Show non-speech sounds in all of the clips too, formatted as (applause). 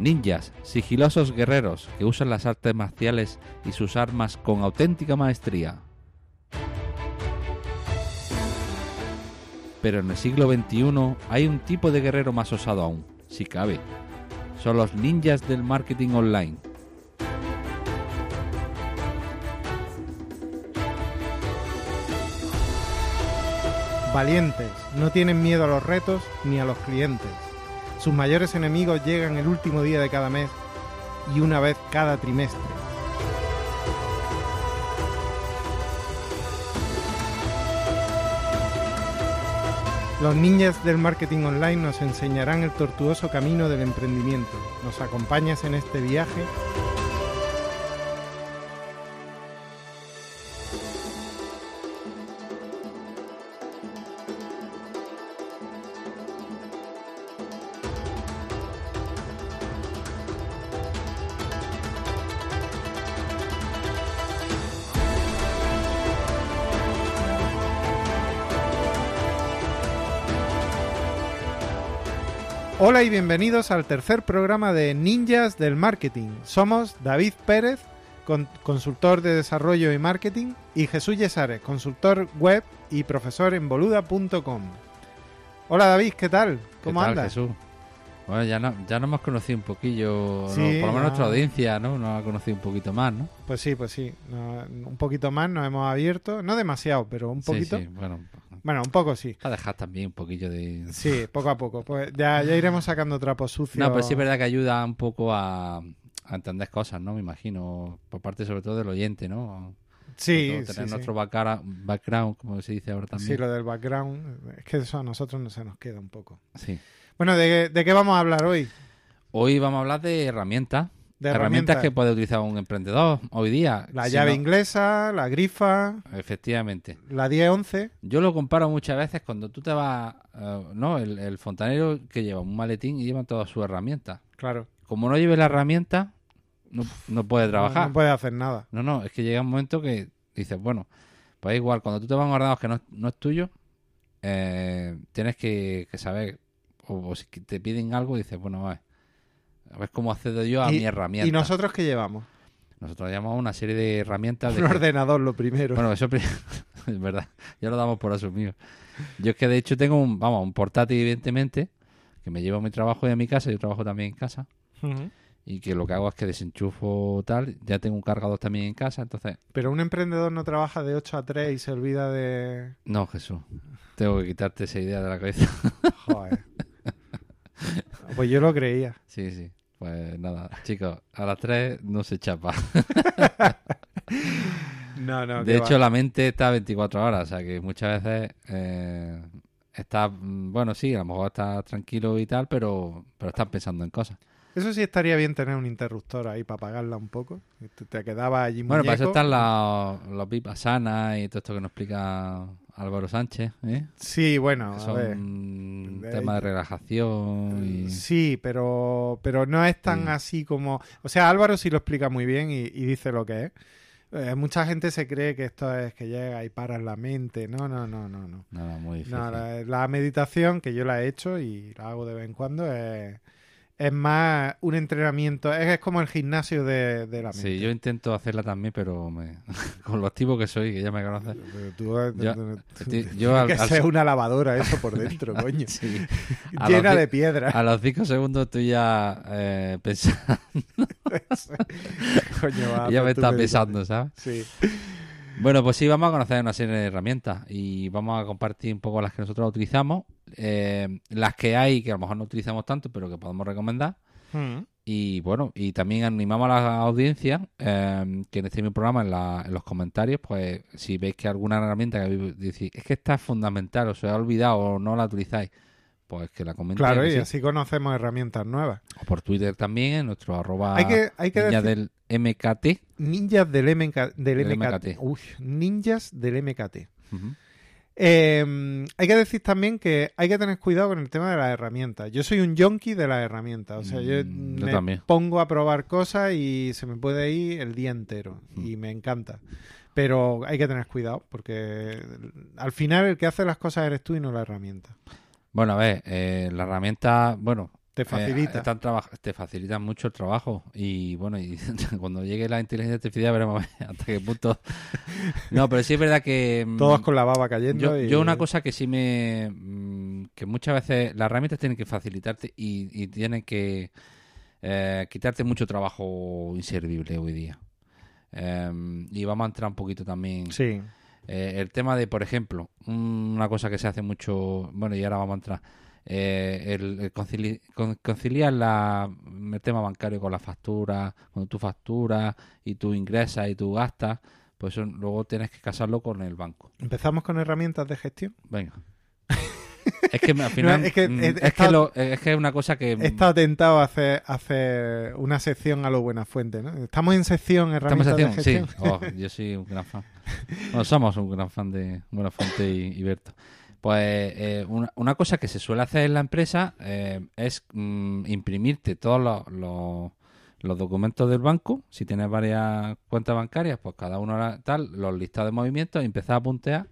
Ninjas, sigilosos guerreros que usan las artes marciales y sus armas con auténtica maestría. Pero en el siglo XXI hay un tipo de guerrero más osado aún, si cabe. Son los ninjas del marketing online. Valientes, no tienen miedo a los retos ni a los clientes. Sus mayores enemigos llegan el último día de cada mes y una vez cada trimestre. Los ninjas del marketing online nos enseñarán el tortuoso camino del emprendimiento. ¿Nos acompañas en este viaje? Hola y bienvenidos al tercer programa de Ninjas del Marketing. Somos David Pérez, con- consultor de desarrollo y marketing, y Jesús Yesares, consultor web y profesor en boluda.com. Hola David, ¿qué tal? ¿Cómo ¿Qué tal, andas? Jesús? Bueno, ya, no, ya nos hemos conocido un poquillo, ¿no? Sí, por lo menos nuestra audiencia, ¿no? Nos ha conocido un poquito más, ¿no? Pues sí, pues sí. No, un poquito más nos hemos abierto. No demasiado, pero un poquito. Sí, sí, bueno, Bueno, un poco sí. para dejar también un poquillo de... Sí, poco a poco. Pues ya, ya iremos sacando trapos sucios. No, pero sí es verdad que ayuda un poco a, a entender cosas, ¿no? Me imagino, por parte sobre todo del oyente, ¿no? Sí, todo sí, tener sí. nuestro backgra- background, como se dice ahora también. Sí, lo del background. Es que eso a nosotros no se nos queda un poco. Sí. Bueno, ¿de, de qué vamos a hablar hoy? Hoy vamos a hablar de herramientas. De herramientas herramientas. que puede utilizar un emprendedor hoy día. La Si llave no- inglesa, la grifa, Efectivamente. la 1011. Yo lo comparo muchas veces cuando tú te vas, eh, ¿no? El, el fontanero que lleva un maletín y lleva todas sus herramientas. Claro. Como no lleve la herramienta, no, no puede trabajar. No, no puede hacer nada. No, no, es que llega un momento que dices, bueno, pues igual, cuando tú te vas a un ordenador que no, no es tuyo, eh, tienes que, que saber, o, si te piden algo, dices, bueno, a ver, a ver cómo accedo yo a mi herramienta. ¿Y nosotros qué llevamos? Nosotros llamamos una serie de herramientas. De Un que- ordenador, lo primero. Bueno, eso (laughs) es verdad, ya lo damos por asumido. Yo es que de hecho tengo un, vamos, un portátil, evidentemente, que me llevo a mi trabajo y a mi casa, yo trabajo también en casa, y que lo que hago es que desenchufo tal, ya tengo un cargador también en casa, entonces Pero un emprendedor no trabaja de 8 a 3 y se olvida de... No, Jesús. Tengo que quitarte esa idea de la cabeza. Joder. (laughs) (laughs) pues yo lo creía. Sí, sí. Pues nada, chicos, a las 3 no se chapa. (laughs) No, no. de hecho, va. la mente está 24 horas, o sea que muchas veces eh, está, mm, bueno, sí, a lo mejor está tranquilo y tal, pero, pero estás pensando en cosas. Eso sí estaría bien tener un interruptor ahí para apagarla un poco. Te, te quedaba allí Bueno, para eso están los, los VIP Asana y todo esto que nos explica Álvaro Sánchez, ¿eh? Sí, bueno, Que a ver. son Eh, temas de relajación y... Sí, pero, pero no es tan Sí. así como... O sea, Álvaro sí lo explica muy bien y, y dice lo que es. Eh, mucha gente se cree que esto es que llega y paras la mente. No, no, no, no, no. Nada, muy difícil. No, la, la meditación, que yo la he hecho y la hago de vez en cuando, es, es más un entrenamiento. Es, es como el gimnasio de, de la mente. Sí, yo intento hacerla también, pero me... (laughs) con lo activo que soy, que ya me conoces. Tú- (laughs) Yo- tú- yo al- que al- una lavadora eso por dentro, (laughs) coño. Sí. Llena de piedra. A los cinco segundos tú ya eh, pensando, Coño, va, ya pues me estás medita. pensando, ¿sabes? Sí. Bueno, pues sí, vamos a conocer una serie de herramientas y vamos a compartir un poco las que nosotros utilizamos, eh, las que hay que a lo mejor no utilizamos tanto, pero que podemos recomendar. Mm. Y bueno, y también animamos a la audiencia eh, que en este mismo programa, en, la- en los comentarios, pues si veis que alguna herramienta que habéis- decís, es que esta es fundamental, o se ha olvidado o no la utilizáis, pues que la comentéis. Claro, y sí. así conocemos herramientas nuevas. O por Twitter también, en nuestro arroba Hay que, hay que decir del MKT. ninjas del, MK, del Del MKT. MKT. Uy, ninjas del MKT. Eh, hay que decir también que hay que tener cuidado con el tema de las herramientas. Yo soy un yonki de las herramientas. O sea, yo, Mm, yo me también. pongo a probar cosas y se me puede ir el día entero. Mm. Y me encanta. Pero hay que tener cuidado porque al final el que hace las cosas eres tú y no la herramienta. Bueno, a ver, eh, la herramienta, bueno, Te facilita. Eh, están traba- te facilitan mucho el trabajo y bueno, y (laughs) cuando llegue la inteligencia artificial veremos a (laughs) ver hasta qué punto. No, pero sí es verdad que mm, Todos con la baba cayendo. yo, y- yo una cosa que sí me mm, que muchas veces las herramientas tienen que facilitarte y, y tienen que eh, quitarte mucho trabajo inservible hoy día. Em, y vamos a entrar un poquito también Sí, eh, el tema de, por ejemplo, un- una cosa que se hace mucho, bueno, y ahora vamos a entrar, eh, el, el concili- con- conciliar la, el tema bancario con la factura, cuando tú facturas y tú ingresas y tú gastas, pues eso luego tienes que casarlo con el banco. empezamos con herramientas de gestión. Venga. Es que al (laughs) final, es que- mm, es, que lo- es que es una cosa que... He estado tentado a hacer, a hacer una sección a lo buena fuente, ¿no? Estamos en sección ¿Estamos herramientas en de acción? gestión. Sí, Oh, yo soy un gran fan. Bueno, somos un gran fan de Buenafuente y, y Berto. Pues eh, una, una cosa que se suele hacer en la empresa eh, es mm, imprimirte todos los, los- los documentos del banco. Si tienes varias cuentas bancarias, pues cada uno tal, los listados de movimientos, y empezar a puntear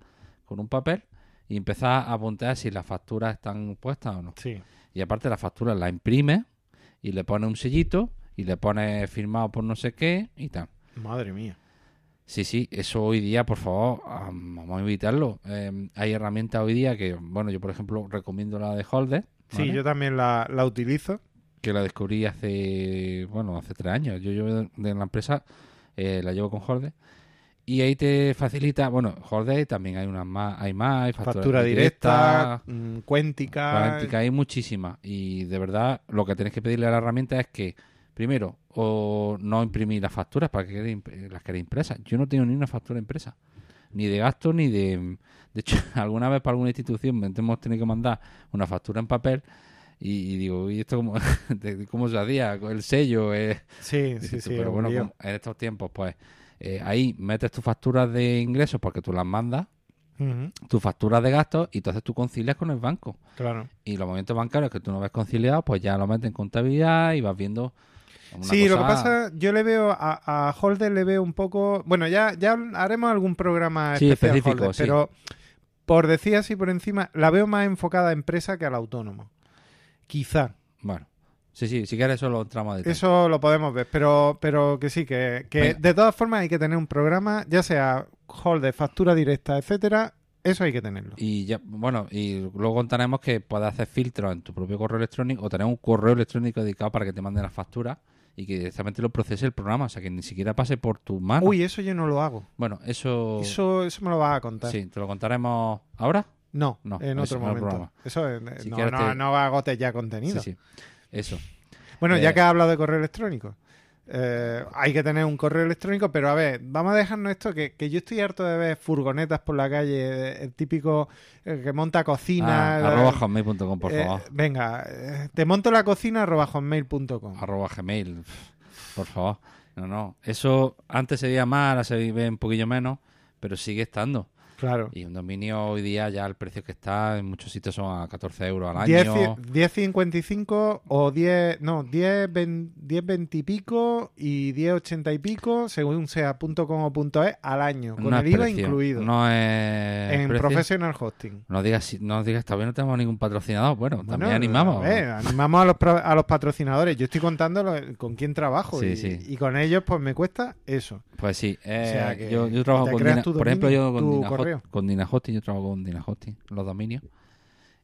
con un papel y empezar a puntear si las facturas están puestas o no. Sí. Y aparte la factura la imprime y le pone un sellito y le pone firmado por no sé qué y tal. Madre mía. Sí, sí, eso hoy día, por favor, am- vamos a evitarlo. Eh, hay herramientas hoy día que, bueno, yo por ejemplo recomiendo la de Holder, Sí, yo también la, la utilizo. que la descubrí hace, bueno, hace tres años. Yo llevo de, de la empresa, eh, la llevo con Holder. Y ahí te facilita, bueno, Holder también hay unas más, hay más, hay factura, Factura directa, mm, cuéntica. Cuántica, hay muchísimas. Y de verdad, lo que tenéis que pedirle a la herramienta es que, primero, o no imprimir las facturas para que las quede impresas. Yo no tengo ni una factura impresa. Ni de gasto, ni de... De hecho, (laughs) alguna vez para alguna institución hemos tenido que mandar una factura en papel y, y digo, ¿y esto cómo, (laughs) cómo se hacía? El sello. eh, Sí, (laughs) sí, sí. pero bueno, como en estos tiempos, pues eh, ahí metes tus facturas de ingresos porque tú las mandas, tus facturas de gastos y entonces tú concilias con el banco. claro. Y los movimientos bancarios que tú no ves conciliados, pues ya lo metes en contabilidad y vas viendo. una Sí, lo que pasa, yo le veo a, a Holder le veo un poco, bueno, ya ya haremos algún programa Sí, específico, Holder, sí. pero por decir así por encima, la veo más enfocada a empresa que al autónomo. Quizá. Sí, sí, si quieres eso lo entramos a detalle. Eso lo podemos ver, pero, pero que sí, que, que de todas formas hay que tener un programa, ya sea Holder, factura directa, etcétera, eso hay que tenerlo. Y ya, bueno, y luego contaremos que puedes hacer filtros en tu propio correo electrónico o tener un correo electrónico dedicado para que te manden las facturas y que directamente lo procese el programa, o sea que ni siquiera pase por tu mano. Uy, eso yo no lo hago. Bueno, eso, Eso, eso me lo vas a contar. sí, te lo contaremos ahora. No, No, en otro momento. programa. Eso Si no, no, te- no agotes ya contenido. Sí, sí, eso. Bueno, Eh, ya que has hablado de correo electrónico, eh, hay que tener un correo electrónico, pero a ver, vamos a dejarnos esto, que, que yo estoy harto de ver furgonetas por la calle, el típico eh, que monta cocina. Ah, arroba hotmail.com, por eh, favor. venga, eh, te monto la cocina arroba hotmail.com. arroba gmail por favor no no eso antes se veía más ahora se ve un poquillo menos pero sigue estando Claro. y un dominio hoy día ya el precio que está en muchos sitios son a 14 euros al 10, año 10.55 o 10, no, 10, 20, 10, 20 y pico y 10, 80 y pico, según sea .com o .es, al año, con no el IVA precio, incluido, no es en precio. Professional Hosting. no digas no digas todavía no tenemos ningún patrocinador bueno, Bueno, también animamos a ver, animamos a los, a los patrocinadores. Yo estoy contando lo- con quién trabajo Sí, y, sí. y con ellos pues me cuesta eso. pues sí eh, sea que yo, yo trabajo con Dina- por ejemplo yo con correo. con Dina Hosting yo trabajo con Dina Hosting los dominios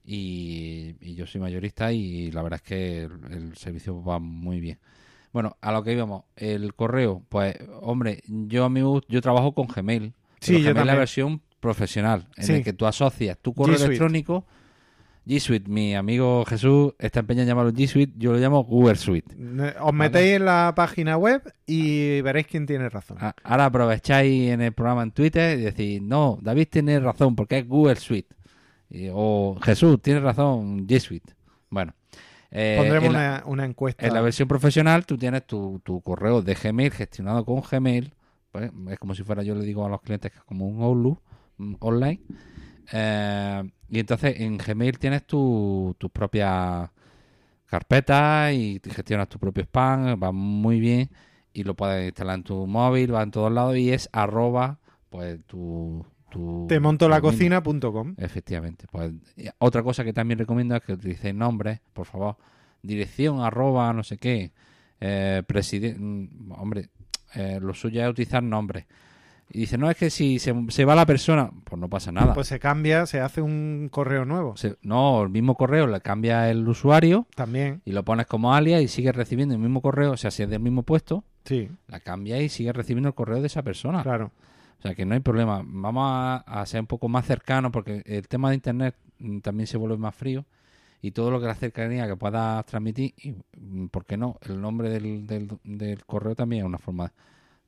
y, y yo soy mayorista y la verdad es que el, el servicio va muy bien. Bueno, a lo que íbamos, el correo, pues hombre, yo a mí yo trabajo con Gmail. Sí, pero yo Gmail es la también. versión profesional, en Sí. el que tú asocias tu correo electrónico G Suite. Mi amigo Jesús está empeñado en llamarlo G Suite, yo lo llamo Google Suite. Os metéis en la página web y veréis quién tiene razón. A- Ahora aprovecháis en el programa en Twitter y decís, no, David tiene razón porque es Google Suite. Y- o Jesús tiene razón, G Suite. Bueno. eh, Pondremos en la- una, una encuesta. En la versión profesional tú tienes tu, tu correo de Gmail gestionado con Gmail. Pues, es como si fuera, yo le digo a los clientes que es como un Outlook mm, online. Eh, y entonces en Gmail tienes tu- tus propias carpetas y gestionas tu propio spam, va muy bien y lo puedes instalar en tu móvil, va en todos lados y es arroba pues tu... tu Te monto la cocina.com. Efectivamente. Pues otra cosa que también recomiendo es que utilicéis nombres, por favor, dirección arroba no sé qué, eh, presidente, hombre, eh, lo suyo es utilizar nombres. Y dice, no, es que si se, se va la persona, pues no pasa nada. Pues se cambia, se hace un correo nuevo. Se- no, el mismo correo le cambia el usuario También, y lo pones como alias y sigues recibiendo el mismo correo, o sea, si es del mismo puesto, sí, la cambia y sigues recibiendo el correo de esa persona. claro. O sea, que no hay problema. Vamos a, a ser un poco más cercanos porque el tema de Internet mm, también se vuelve más frío y todo lo que la cercanía que puedas transmitir, y, mm, ¿por qué no? El nombre del, del, del correo también es una forma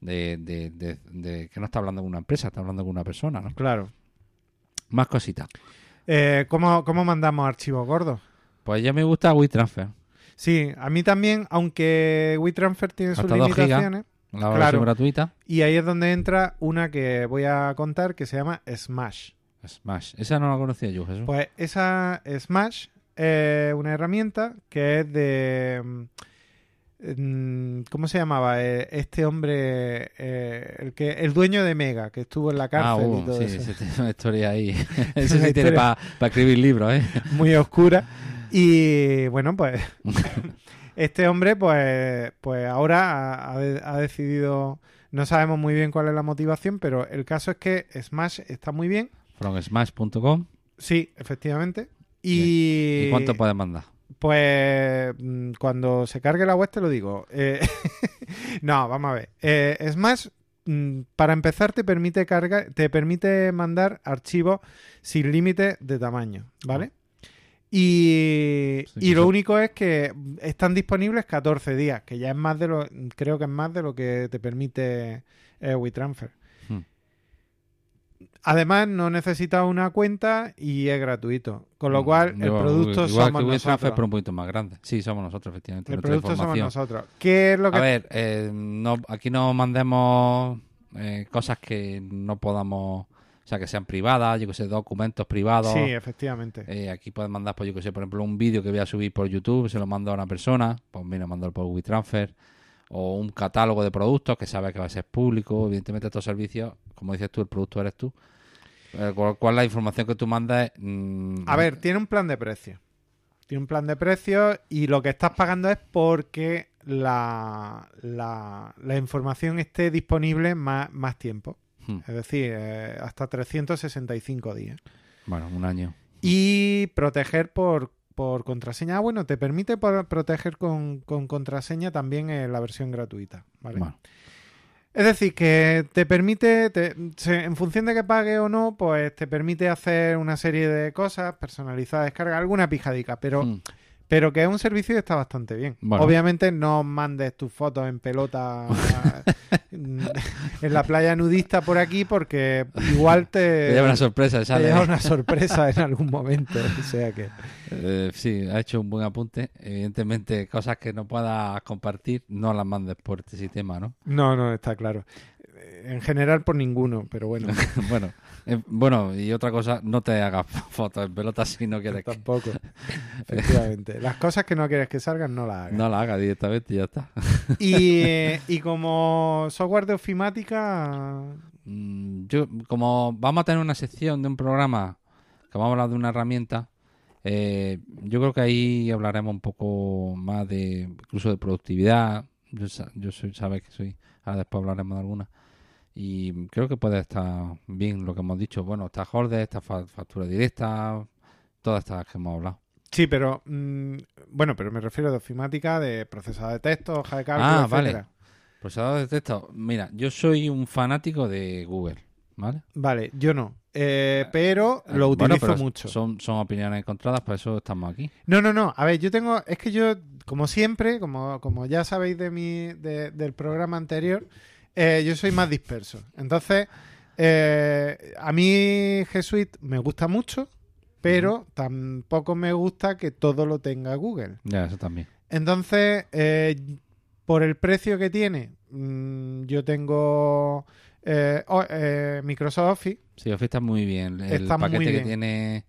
de, de, de- de que no está hablando con una empresa, está hablando con una persona, ¿no? Claro. Más cositas. Eh, ¿cómo, ¿Cómo mandamos archivos gordos? Pues ya me gusta WeTransfer. Sí, a mí también, aunque WeTransfer tiene sus Hasta gigas. limitaciones. La Claro. versión gratuita. Y ahí es donde entra una que voy a contar que se llama Smash. Smash. Esa no la conocía yo, Jesús. Pues esa Smash es una herramienta que es de... ¿Cómo se llamaba? Eh, Este hombre, eh, el que el dueño de Mega, que estuvo en la ah, cárcel uh, y todo sí, eso. ese tiene una historia ahí. (laughs) Ese sí tiene para escribir libros, ¿eh? muy oscura. Y bueno, pues (laughs) este hombre, pues, pues ahora ha decidido, no sabemos muy bien cuál es la motivación, pero el caso es que Smash está muy bien. Fromsmash.com. Sí, efectivamente. Y, ¿Y cuánto puedes mandar? Pues mm, cuando se cargue la web te lo digo. Eh, (laughs) no, vamos a ver. Eh, Smash, mm, para empezar, te permite cargar, te permite mandar archivos sin límite de tamaño, ¿vale? Y, Sí, y que lo único es que están disponibles 14 días, que ya es más de lo, creo que es más de lo que te permite eh, WeTransfer. Además, no necesitas una cuenta y es gratuito. Con lo Mm, cual, el producto igual somos que nosotros. pero un poquito más grande. Sí, somos nosotros, efectivamente. El producto somos nosotros. ¿Qué es lo que A ver, eh, no, aquí no mandemos eh, cosas que no podamos, o sea, que sean privadas, yo que sé, documentos privados. Sí, efectivamente. Eh, aquí puedes mandar, pues yo que sé, por ejemplo, un vídeo que voy a subir por YouTube, se lo mando a una persona, pues mira, mandar por WeTransfer, o un catálogo de productos que sabes que va a ser público, evidentemente estos servicios, como dices tú, el producto eres tú. Eh, lo cual la información que tú mandas es, mm, A ver, tiene un plan de precio. Tiene un plan de precio y lo que estás pagando es porque la, la, la información esté disponible más, más tiempo. hmm, Es decir, eh, hasta 365 días. bueno, un año. Y proteger por, por contraseña. Ah, bueno, te permite por- proteger con, con contraseña también en la versión gratuita. ¿vale? Bueno, Es decir, que te permite, te- en función de que pague o no, pues te permite hacer una serie de cosas, personalizar, descarga, alguna pijadica, pero, hmm, pero que es un servicio que está bastante bien. Bueno. Obviamente no mandes tus fotos en pelota (laughs) en la playa nudista por aquí porque igual te, (laughs) te lleva una sorpresa, te lleva una sorpresa en algún momento. O sea que... Eh, sí, ha hecho un buen apunte. Evidentemente, cosas que no puedas compartir, no las mandes por este sistema, ¿no? No, no, está claro. En general por ninguno, pero bueno, (laughs) bueno, eh, bueno, y otra cosa, no te hagas (laughs) fotos en pelotas si no quieres que tampoco. (laughs) Efectivamente. Las cosas que no quieres que salgan, no las hagas. no la hagas directamente y ya está. Y, eh, y como software de ofimática, Mm, Yo, como vamos a tener una sección de un programa que vamos a hablar de una herramienta, eh, yo creo que ahí hablaremos un poco más de incluso de productividad. Yo, yo soy, sabes que soy, ahora después hablaremos de alguna. Y creo que puede estar bien lo que hemos dicho. Bueno, está Holder, está fa- factura directa, todas estas que hemos hablado. sí, pero mm, bueno, pero me refiero de ofimática, de procesador de texto, hoja de cálculo, Ah, vale. Procesador de texto. Mira, yo soy un fanático de Google, ¿vale? Vale, yo no. Eh, pero lo Bueno, utilizo pero mucho. Son, son opiniones encontradas, por eso estamos aquí. No, no, no. A ver, yo tengo. Es que yo, como siempre, como, como ya sabéis de mi, de- del programa anterior, eh, yo soy más disperso. Entonces, eh, a mí G Suite me gusta mucho, pero tampoco me gusta que todo lo tenga Google. Ya, eso también. Entonces, eh, por el precio que tiene, mm, yo tengo eh, o- eh, Microsoft Office. Sí, Office está muy bien. El Está muy paquete que bien. tiene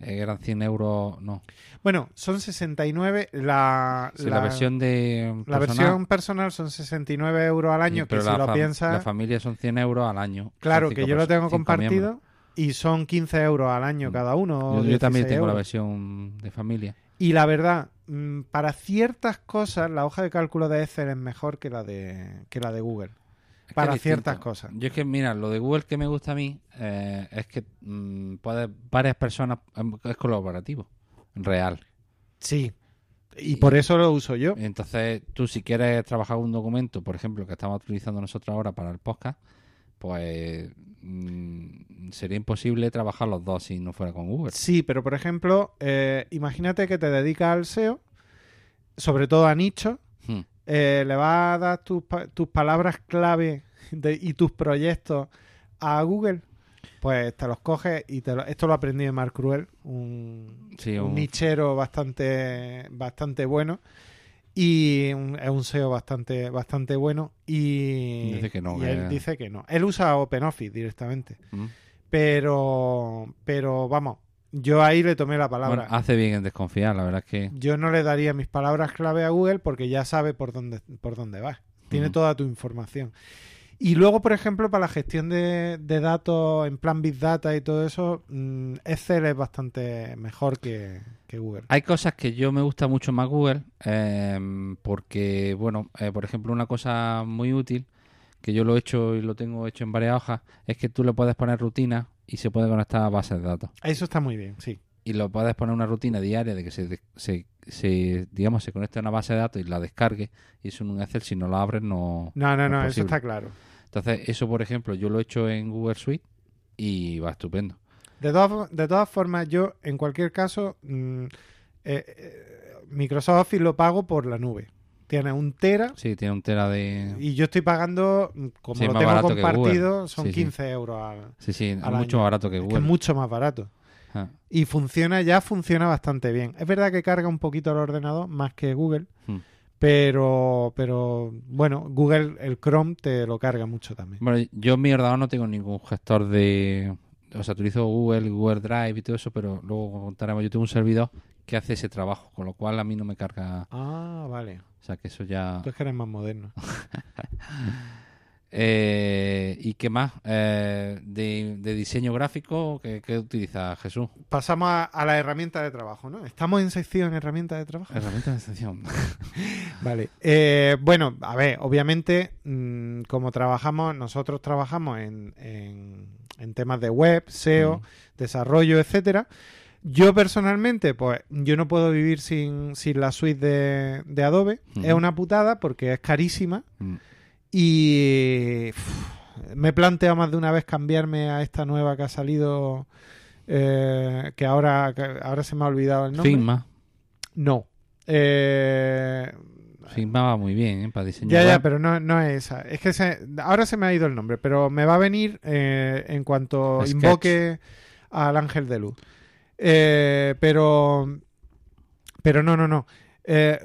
eh, eran 100 euros, no. Bueno, son 69. La, Sí, la, versión de La personal, versión personal son 69 euros al año, pero que si la, lo piensas, la familia son 100 euros al año. claro, que yo lo tengo compartido miembros. y son 15 euros al año Mm. cada uno. Yo, yo también 16 tengo la versión de familia. Y la verdad, mm, para ciertas cosas la hoja de cálculo de Excel es mejor que la de, que la de Google. Es para ciertas distinto. cosas. Yo es que, mira, lo de Google que me gusta a mí eh, es que mm, puedes, varias personas, es colaborativo, real. Sí. Y Y- por eso lo uso yo. Entonces, tú si quieres trabajar un documento, por ejemplo, que estamos utilizando nosotros ahora para el podcast, pues mm, sería imposible trabajar los dos si no fuera con Google. Sí, pero por ejemplo, eh, imagínate que te dedicas al SEO, sobre todo a nicho, Hmm. Eh, le vas a dar tus, tus palabras clave de- y tus proyectos a Google, pues te los coges y te lo- esto lo aprendí de Mark Cruel, un, Sí, un un- nichero bastante, bastante bueno. Y un- es un SEO bastante, bastante bueno. Y, Dice que no, y él dice que no. Él usa OpenOffice directamente. Mm. Pero, pero vamos, yo ahí le tomé la palabra. Bueno, hace bien en desconfiar, la verdad es que... Yo no le daría mis palabras clave a Google porque ya sabe por dónde, por dónde vas. Tiene toda tu información. Y luego, por ejemplo, para la gestión de, de datos en plan Big Data y todo eso, mm, Excel es bastante mejor que, que Google. Hay cosas que yo me gusta mucho más Google em, porque, bueno, eh, por ejemplo, una cosa muy útil que yo lo he hecho y lo tengo hecho en varias hojas es que tú le puedes poner rutina y se puede conectar a bases de datos. Eso está muy bien, sí. Y lo puedes poner una rutina diaria de que se, se, se, digamos, se conecte a una base de datos y la descargue y eso en un Excel si no lo abres no... No, no, No no, es eso está claro. Entonces, eso, por ejemplo, yo lo he hecho en Google Suite y va estupendo. De, todas- de todas formas, yo, en cualquier caso, mm, eh, eh, Microsoft Office lo pago por la nube. Tiene un tera Sí, tiene un tera de... y yo estoy pagando, mm, como Sí, lo tengo compartido, son Sí, sí. 15 euros al, Sí, sí, es mucho más barato que Es que Google. es mucho más barato. Ah, Y funciona, ya funciona bastante bien. Es verdad que carga un poquito el ordenador más que Google, hmm. pero, pero bueno, Google, el Chrome te lo carga mucho también. Bueno, yo en mi ordenador no tengo ningún gestor de... O sea, utilizo Google, Google Drive y todo eso, pero luego contaremos. Yo tengo un servidor que hace ese trabajo, con lo cual a mí no me carga... Ah, vale. O sea, que eso ya... Tú es que eres más moderno. (laughs) Eh, ¿Y qué más? Eh, de, de diseño gráfico, ¿qué, qué utiliza Jesús? Pasamos a, a la herramienta de trabajo, ¿no? Estamos en sección herramienta de trabajo. Herramientas de extensión. (laughs) Vale. Eh, bueno, a ver, obviamente, mm, como trabajamos, nosotros trabajamos en, en- en temas de web, SEO, Mm. desarrollo, etcétera. Yo personalmente, pues, yo no puedo vivir sin, sin la suite de, de Adobe. Es una putada porque es carísima Mm. y me he planteado más de una vez cambiarme a esta nueva que ha salido, eh, que ahora, que ahora se me ha olvidado el nombre. Figma. No. Eh, Figma va muy bien, ¿eh? Para diseño ya, ya, pero no, no es esa. Es que se- ahora se me ha ido el nombre, pero me va a venir eh, en cuanto Sketch. invoque al ángel de luz. Eh, pero, pero no, no, no. Eh,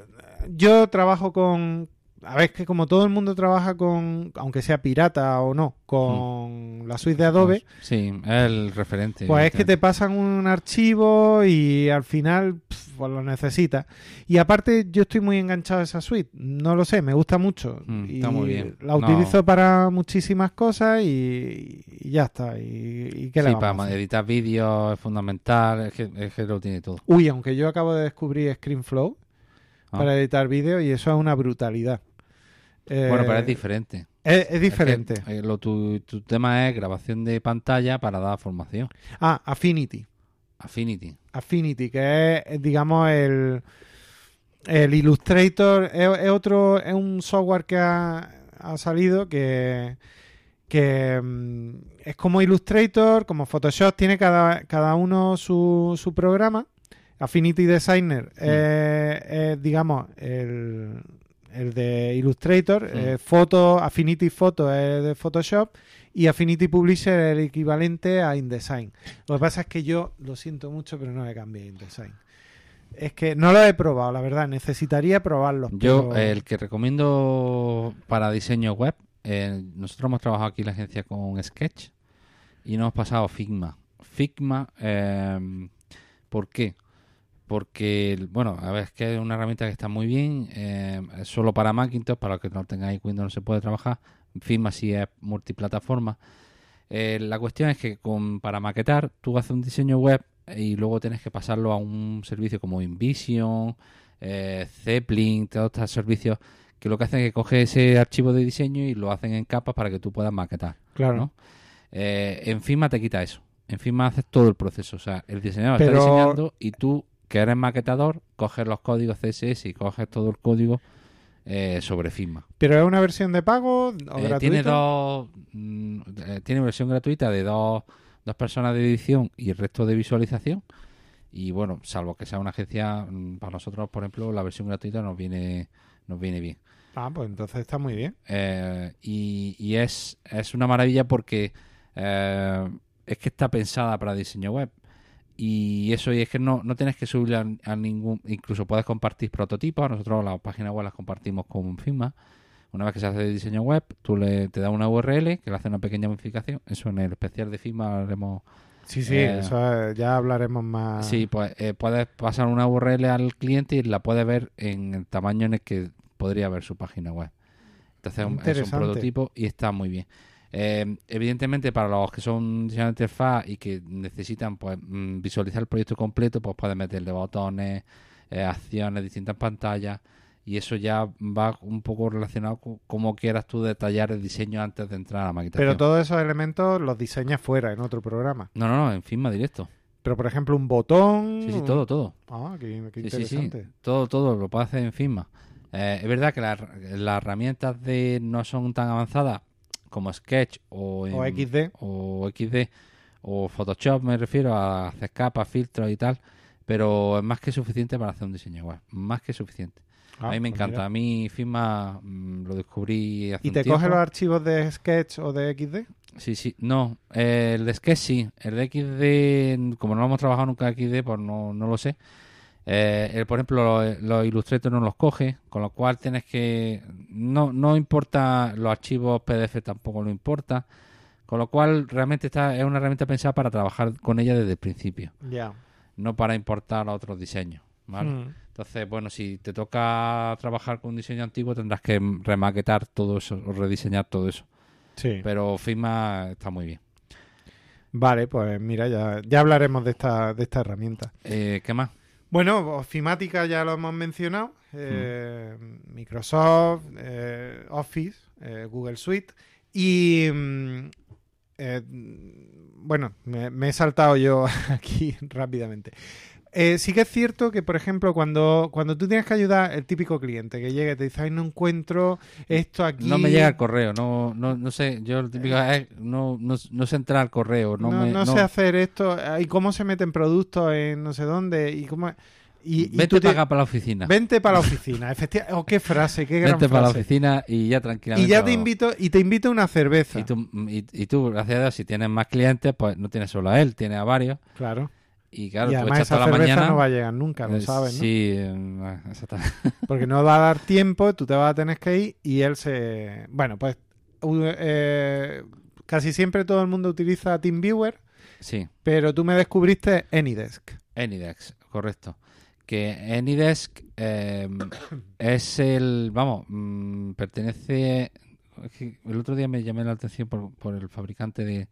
yo trabajo con. A ver, es que como todo el mundo trabaja con, aunque sea pirata o no, con la suite de Adobe, Sí, es el referente. pues es que te pasan un archivo y al final pues lo necesitas. Y aparte yo estoy muy enganchado a esa suite. No lo sé, me gusta mucho. Mm, y está muy bien. La No. utilizo para muchísimas cosas y, y ya está. ¿Y, y qué Sí, para editar vídeos es fundamental, es que, es que lo tiene todo. Uy, aunque yo acabo de descubrir ScreenFlow Ah. para editar vídeos y eso es una brutalidad. Eh, Bueno, pero es diferente. Es, es diferente. Es que, eh, lo, tu, tu tema es grabación de pantalla para dar formación. Ah, Affinity. Affinity. Affinity, que es, digamos, el, el Illustrator, es, es otro, es un software que ha, ha salido que, que mm, es como Illustrator, como Photoshop, tiene cada, cada uno su, su programa. Affinity Designer es, es, digamos, el, el de Illustrator, eh, Photo, Affinity Photo es de Photoshop y Affinity Publisher es el equivalente a InDesign. Lo que pasa es que yo lo siento mucho, pero no le cambié InDesign. Es que no lo he probado, la verdad. Necesitaría probarlo. Yo, pero- el que recomiendo para diseño web, eh, nosotros hemos trabajado aquí en la agencia con Sketch y nos hemos pasado Figma. Figma, eh, ¿por qué? Porque, bueno, a ver, es que es una herramienta que está muy bien, eh, solo para Macintosh, para los que no tengáis Windows no se puede trabajar. Figma sí es multiplataforma. Eh, la cuestión es que con, para maquetar, tú haces un diseño web y luego tienes que pasarlo a un servicio como InVision, eh, Zeppelin, todos estos servicios que lo que hacen es que coge ese archivo de diseño y lo hacen en capas para que tú puedas maquetar. Claro. ¿no? Eh, en Figma te quita eso. En Figma haces todo el proceso. O sea, el diseñador Pero- está diseñando y tú, que eres maquetador, coges los códigos CSS y coges todo el código eh, sobre Figma. ¿Pero es una versión de pago o Eh, gratuita? tiene dos mm, eh, tiene versión gratuita de dos, dos personas de edición y el resto de visualización y bueno salvo que sea una agencia mm, para nosotros por ejemplo la versión gratuita nos viene nos viene bien Ah, pues entonces está muy bien. Eh, y, y es, es una maravilla porque eh, es que está pensada para diseño web y eso y es que no, no tienes que subirla a, a ningún incluso puedes compartir prototipos nosotros las páginas web las compartimos con Figma una vez que se hace diseño web tú le te da una URL que le hace una pequeña modificación eso en el especial de Figma haremos Sí, sí, Eh, eso es- ya hablaremos más. Sí, pues eh, puedes pasar una URL al cliente y la puede ver en el tamaño en el que podría ver su página web. Entonces es un- prototipo y está muy bien. Eh, evidentemente para los que son diseñadores de interfaz y que necesitan pues mm, visualizar el proyecto completo, pues puedes meterle botones, eh, acciones, distintas pantallas y eso ya va un poco relacionado con cómo quieras tú detallar el diseño antes de entrar a la maquetación. Pero todos esos elementos los diseñas fuera, en otro programa. No, no, no, en Figma directo. Pero, por ejemplo, un botón... Sí, sí, todo, todo. Ah, qué, qué Sí, sí, sí. interesante. Todo, todo lo puede hacer en Figma. Eh, es verdad que las, las herramientas de no son tan avanzadas como Sketch o, en- O XD. o XD o Photoshop, me refiero a hacer capas, filtros y tal, pero es más que suficiente para hacer un diseño web. Más que suficiente. Ah, a mí me pues encanta. mira. A mí Figma mm, lo descubrí hace ¿Y un te tiempo. coge los archivos de Sketch o de XD? Sí, sí. No, eh, el de Sketch sí. El de XD, como no hemos trabajado nunca en XD, pues no, no lo sé. Eh, el, por ejemplo, los, los Illustrator no los coge, con lo cual tienes que... No, no importa los archivos PDF, tampoco lo importa. Con lo cual, realmente está, es una herramienta pensada para trabajar con ella desde el principio, Ya. no para importar a otros diseños. ¿vale? Mm. Entonces, bueno, si te toca trabajar con un diseño antiguo, tendrás que remaquetar todo eso o rediseñar todo eso. Sí. Pero Figma está muy bien. Vale, pues mira, ya, ya hablaremos de esta, de esta herramienta. Eh, ¿Qué más? Bueno, Ofimática ya lo hemos mencionado. eh, Microsoft, eh, Office, eh, Google Suite. Y mm, eh, bueno, me, me he saltado yo (laughs) aquí rápidamente. Eh, sí que es cierto que, por ejemplo, cuando, cuando tú tienes que ayudar el típico cliente que llega y te dice, ay, no encuentro esto aquí. No me llega el correo, no, no, no sé, yo lo típico es no, no, no sé entrar al correo, no, No, me, no sé hacer esto. ¿Y cómo se meten productos en no sé dónde? ¿Y cómo...? Y, y tú te- para acá para la oficina. Vente para la (laughs) oficina. Efectivamente. Oh, qué frase, qué gran Vete para la oficina y ya tranquilamente. Y ya te lo- invito, y te invito a una cerveza. Y tú, y, y tú, gracias a Dios, si tienes más clientes, pues no tienes solo a él, tienes a varios. Claro. Y claro, y además esa toda la cerveza mañana. no va a llegar nunca, lo eh, sabes, ¿no? Sí, eh, exactamente. (laughs) Porque no va a dar tiempo, tú te vas a tener que ir y él se... Bueno, pues eh, casi siempre todo el mundo utiliza TeamViewer, Sí, pero tú me descubriste Anydesk. Anydesk, correcto. Que Anydesk eh, es el, vamos, mm, pertenece, el otro día me llamé la atención por, por el fabricante de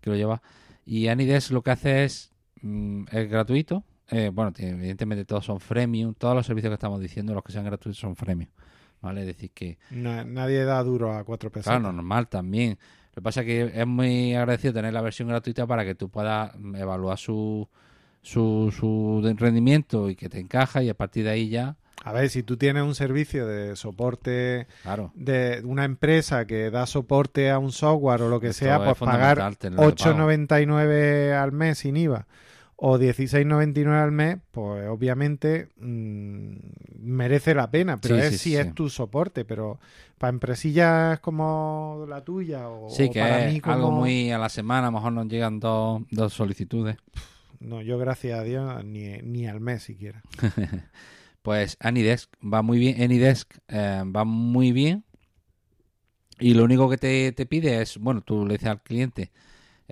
que lo lleva y Anydesk lo que hace es, mm, es gratuito, eh, bueno, evidentemente todos son freemium, todos los servicios que estamos diciendo, los que sean gratuitos son freemium, ¿vale? Es decir que Na- nadie da duro a cuatro pesos. Claro, normal también. Lo que pasa es que es muy agradecido tener la versión gratuita para que tú puedas mm, evaluar su, su, su rendimiento y que te encaja y a partir de ahí ya, A ver, si tú tienes un servicio de soporte claro. de una empresa que da soporte a un software o lo que Esto sea, es pues pagar fundamental tenerlo de pago. 8,99 al mes sin IVA o 16,99 al mes, pues obviamente mm, merece la pena, pero Sí, es sí, si sí. es tu soporte, pero para empresillas como la tuya o, Sí, que para es mí como... algo muy a la semana, a lo mejor nos llegan dos, dos solicitudes. No, yo gracias a Dios ni, ni al mes siquiera. (laughs) Pues Anydesk va muy bien, Anydesk eh, va muy bien y lo único que te, te pide es, bueno, tú le dices al cliente,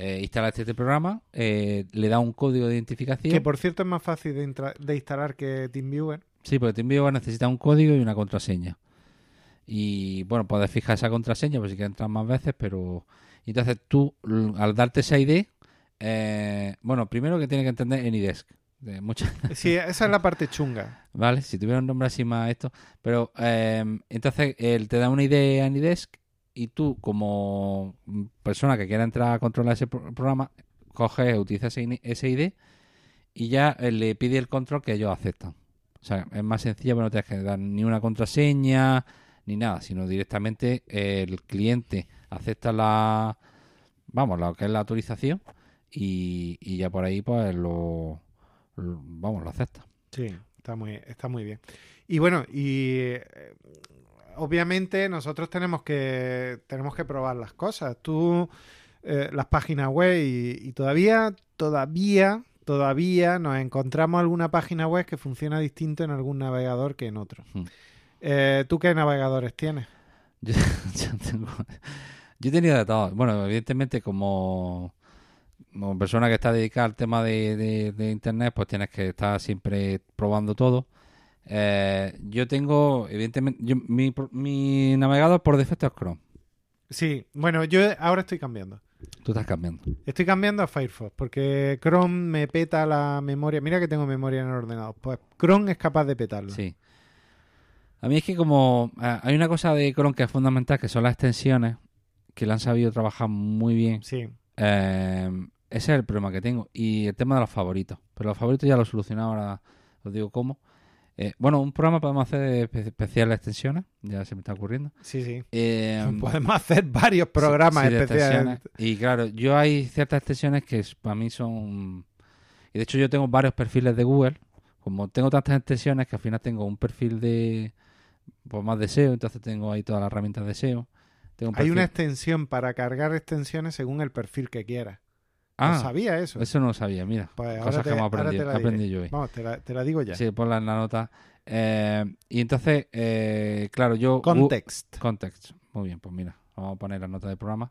eh, instala este programa, eh, le da un código de identificación. Que por cierto es más fácil de, instalar que TeamViewer. Sí, porque TeamViewer necesita un código y una contraseña. Y bueno, puedes fijar esa contraseña por si quieres entrar más veces, pero entonces tú, al darte esa ID, eh, bueno, primero que tiene que entender Anydesk, de muchas. (laughs) Sí, esa es la parte chunga. ¿Vale? Si tuviera un nombre así más esto. Pero eh, entonces él te da una idea en Nidesk y tú, como persona que quiera entrar a controlar ese pro- programa, coges, utilizas ese, ID y ya eh, le pide el control que ellos aceptan. O sea, es más sencillo, pero no tienes que dar ni una contraseña ni nada, sino directamente el cliente acepta la, vamos, lo que es la autorización y, y ya por ahí pues lo, lo- vamos, lo acepta. Sí, está muy, está muy bien. Y bueno, y eh, obviamente nosotros tenemos que, tenemos que probar las cosas. Tú, eh, las páginas web y, y todavía, todavía, todavía nos encontramos alguna página web que funciona distinto en algún navegador que en otro. Hmm. Eh, ¿Tú qué navegadores tienes? Yo, (laughs) yo tengo- yo he tenido de todo. Bueno, evidentemente como, como persona que está dedicada al tema de, de- de internet, pues tienes que estar siempre probando todo. Eh, yo tengo, evidentemente, yo- mi, mi navegador por defecto es Chrome. Sí, bueno, yo ahora estoy cambiando. Tú estás cambiando. Estoy cambiando a Firefox porque Chrome me peta la memoria. Mira que tengo memoria en el ordenador. Pues Chrome es capaz de petarlo. Sí. A mí es que como hay una cosa de Chrome que es fundamental, que son las extensiones, que le han sabido trabajar muy bien. Sí. Eh, ese es el problema que tengo. Y el tema de los favoritos. Pero los favoritos ya lo he solucionado, ahora os digo cómo. Eh, bueno, un programa podemos hacer de espe- especiales extensiones, ya se me está ocurriendo. Sí, sí. Eh, (laughs) Podemos hacer varios programas sí, especiales. Y claro, yo hay ciertas extensiones que para mí son... Y de hecho yo tengo varios perfiles de Google. Como tengo tantas extensiones que al final tengo un perfil de... Pues más de SEO, entonces tengo ahí todas las herramientas de SEO. Un Hay una extensión para cargar extensiones según el perfil que quieras. Ah, ¿No sabía eso? eso no lo sabía, mira. Pues Cosas te- que hemos te aprendido, la aprendí yo hoy. Vamos, te la, te la digo ya. Sí, ponla en la nota. Eh, y entonces, eh, claro, yo... Context. Context. Muy bien, pues mira, vamos a poner la nota del programa.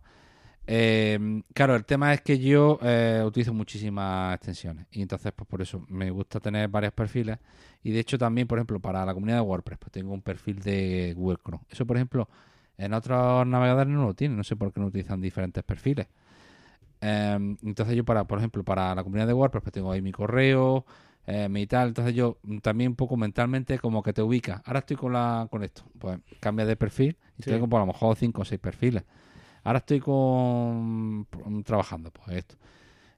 Eh, claro, el tema es que yo eh, utilizo muchísimas extensiones y entonces pues por eso me gusta tener varios perfiles y de hecho también, por ejemplo, para la comunidad de WordPress pues tengo un perfil de Google Chrome. Eso, por ejemplo, en otros navegadores no lo tienen, no sé por qué no utilizan diferentes perfiles. Eh, entonces yo para, por ejemplo, para la comunidad de WordPress pues tengo ahí mi correo, eh, mi tal, entonces yo también un poco mentalmente como que te ubica. Ahora estoy con la con esto, pues cambia de perfil y Sí. tengo por a lo mejor cinco o seis perfiles. Ahora estoy con mm, trabajando, pues esto.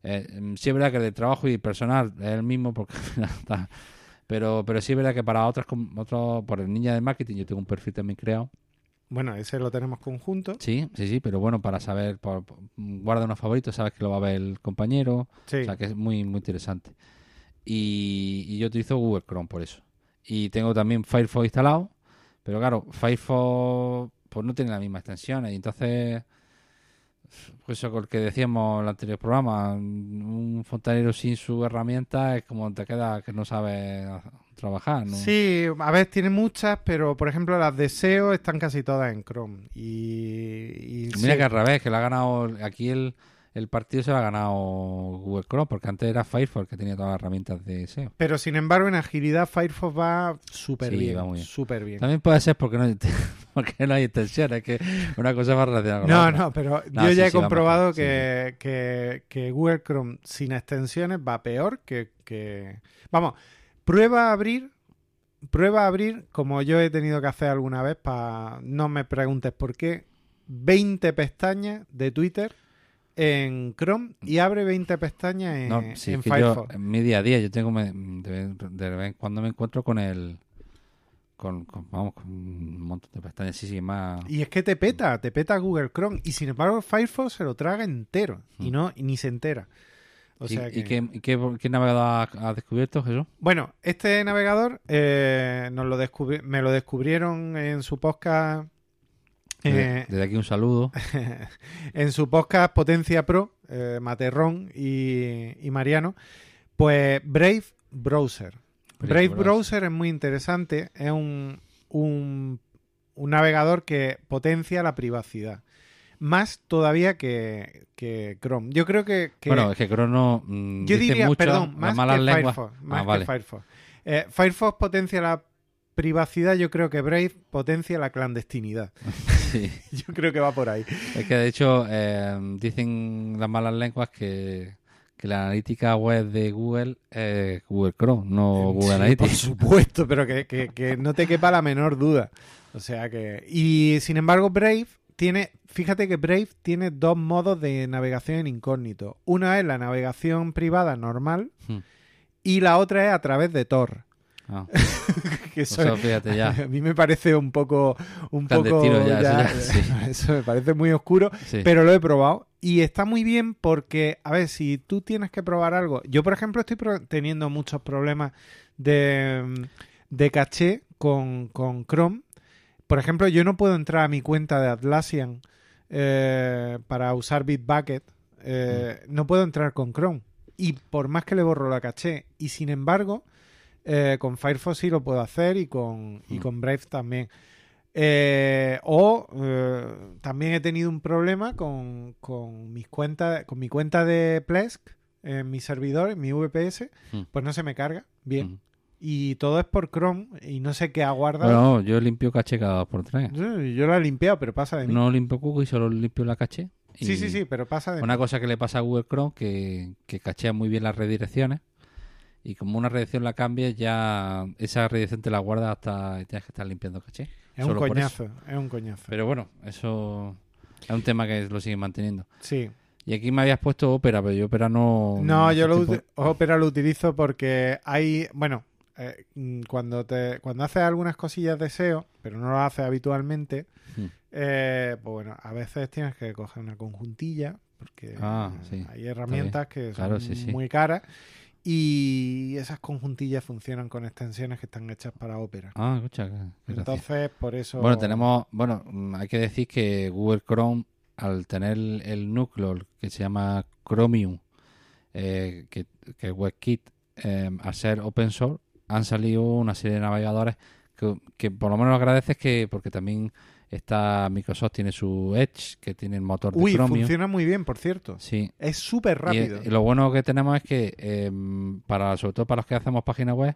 Eh, mm, sí es verdad que de trabajo y personal es el mismo porque (laughs) pero pero sí es verdad que para otras otros por el ninja de marketing yo tengo un perfil también creado. Bueno, ese lo tenemos conjunto. Sí, sí, sí, pero bueno, para saber, por, guarda unos favoritos, sabes que lo va a ver el compañero, Sí. o sea que es muy, muy interesante. Y, y yo utilizo Google Chrome por eso. Y tengo también Firefox instalado, pero claro, Firefox pues no tiene las mismas extensiones. Y entonces, pues eso con el que decíamos en el anterior programa, un fontanero sin su herramienta es como te queda que no sabe trabajar. ¿no? Sí, a ver, tiene muchas, pero por ejemplo las de SEO están casi todas en Chrome. Y, y Mira sí, que al revés, que lo ha ganado aquí el, el partido se lo ha ganado Google Chrome, porque antes era Firefox que tenía todas las herramientas de SEO. Pero sin embargo, en agilidad Firefox va súper Sí, bien. va muy bien. También puede ser porque no hay, (laughs) porque no hay extensiones, que una cosa va relacionada con la No, otra. no, pero No, yo sí, ya he sí, comprobado mejor, que, que, que Google Chrome sin extensiones va peor que, que... Vamos, prueba a abrir, prueba a abrir, como yo he tenido que hacer alguna vez, para no me preguntes por qué, 20 pestañas de Twitter en Chrome y abre 20 pestañas en, No, sí, en yo, Firefox. en mi día a día, yo tengo, me- de, de vez en cuando me encuentro con el, con, con- vamos, con un montón de pestañas, sí, sí, más... Y es que te peta, te peta Google Chrome. Y sin embargo, Firefox se lo traga entero. Y Mm. no, y ni se entera. O ¿Y, sea y que- qué, y qué- qué navegador has descubierto, Jesús? Bueno, este navegador eh, nos lo descubri- me lo descubrieron en su podcast. Desde, eh, desde aquí un saludo. (laughs) en su podcast Potencia Pro, eh, Materrón y, y Mariano, pues Brave Browser. Brave, Brave Browser es muy interesante, es un, un, un navegador que potencia la privacidad. Más todavía que, que Chrome. Yo creo que... que- Bueno, es que Crono mm, yo diría, mucho perdón, más malas que lenguas. Firefox. Más Ah, que vale. Firefox. Eh, Firefox potencia la privacidad, yo creo que Brave potencia la clandestinidad. (laughs) Sí. (laughs) Yo creo que va por ahí. Es que de hecho eh, dicen las malas lenguas que, que la analítica web de Google es Google Chrome, no Google Sí, Analytics. Por supuesto, pero que, que- que no te quepa la menor duda. O sea que. Y sin embargo, Brave tiene. Fíjate que Brave tiene dos modos de navegación en incógnito. Una es la navegación privada normal Hmm. y la otra es a través de Tor. Ah, (laughs) Que eso, fíjate ya. (laughs) a mí me parece un poco. Un poco ya, ya- eso ya, sí. (laughs) eso me parece muy oscuro. Sí. Pero lo he probado y está muy bien porque, a ver, si tú tienes que probar algo. Yo, por ejemplo, estoy teniendo muchos problemas de, mm, de caché con, con Chrome. Por ejemplo, yo no puedo entrar a mi cuenta de Atlassian eh, para usar Bitbucket. eh, No puedo entrar con Chrome. Y por más que le borro la caché. Y sin embargo, eh, con Firefox sí lo puedo hacer y con, y Mm. con Brave también. Eh, o eh, también he tenido un problema con, con mis cuentas, con mi cuenta de Plesk en mi servidor, en mi VPS, Mm. pues no se me carga bien. Mm. Y todo es por Chrome y no sé qué ha guardado. Bueno, yo limpio caché cada dos por tres. yo, yo lo he limpiado, pero pasa de mí. No limpio cookies, solo limpio la caché. Y sí, sí, sí, pero pasa de Una mí. cosa que le pasa a Google Chrome que, que cachea muy bien las redirecciones y como una redirección la cambies ya esa redirección te la guarda hasta tienes que estar limpiando caché. Es un solo coñazo, es un coñazo. Pero bueno, eso es un tema que lo siguen manteniendo. Sí. Y aquí me habías puesto Opera, pero yo Opera no... No, yo lo Opera lo utilizo porque hay, bueno, eh, cuando te cuando haces algunas cosillas de SEO, pero no lo haces habitualmente, Hmm. eh, pues bueno, a veces tienes que coger una conjuntilla porque Ah, sí, hay herramientas que son Claro, sí, sí. muy caras y esas conjuntillas funcionan con extensiones que están hechas para Opera. Ah, escucha, qué- qué gracia. Entonces, por eso Bueno, tenemos, bueno, mm, hay que decir que Google Chrome, al tener el, el núcleo que se llama Chromium, eh, que, que es WebKit, eh, al ser open source, han salido una serie de navegadores que, que por lo menos agradeces que, porque también está Microsoft tiene su Edge, que tiene el motor de Uy, Chromium. funciona muy bien, por cierto. Sí, Es súper y, rápido. eh, lo bueno que tenemos es que, eh, para sobre todo para los que hacemos páginas web,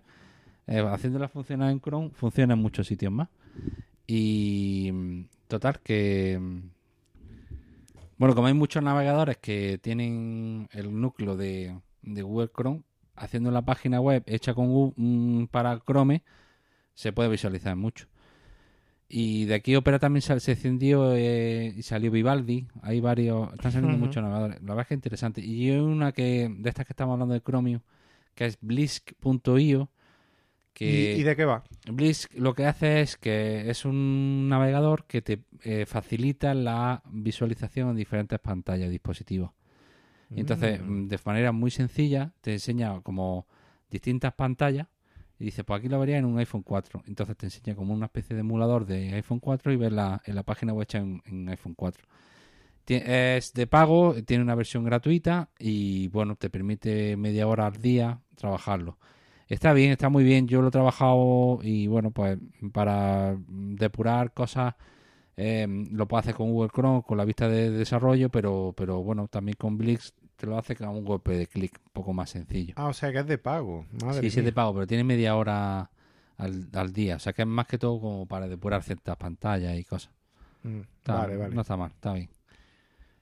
eh, haciéndolas funcionar en Chrome, funciona en muchos sitios más. Y mm, total, que. mm, Bueno, como hay muchos navegadores que tienen el núcleo de, de Google Chrome, haciendo la página web hecha con mm, para Chrome, se puede visualizar mucho. Y de aquí Opera también sal- se extendió eh, y salió Vivaldi. Hay varios, están saliendo muchos navegadores. La verdad es que es interesante. Y hay una que, de estas que estamos hablando de Chromium, que es blisk.io. Que ¿Y, y de qué va? Blisk lo que hace es que es un navegador que te eh, facilita la visualización en diferentes pantallas dispositivos. Y entonces, Mm. mm, de manera muy sencilla, te enseña como distintas pantallas y dice, pues aquí lo vería en un iPhone 4. Entonces te enseña como una especie de emulador de iPhone 4 y ves la, en la página web hecha en, en iPhone 4. Tie- Es de pago, tiene una versión gratuita y bueno, te permite media hora al día trabajarlo. Está bien, está muy bien. Yo lo he trabajado y bueno, pues para depurar cosas eh, lo puedo hacer con Google Chrome, con la vista de desarrollo, pero, pero bueno, también con Blix te lo hace con un golpe de clic, un poco más sencillo. Ah, o sea que es de pago. Madre sí, sí es de pago, pero tiene media hora al, al día. O sea que es más que todo como para depurar ciertas pantallas y cosas. Mm, Está- vale, vale. No está mal, está bien.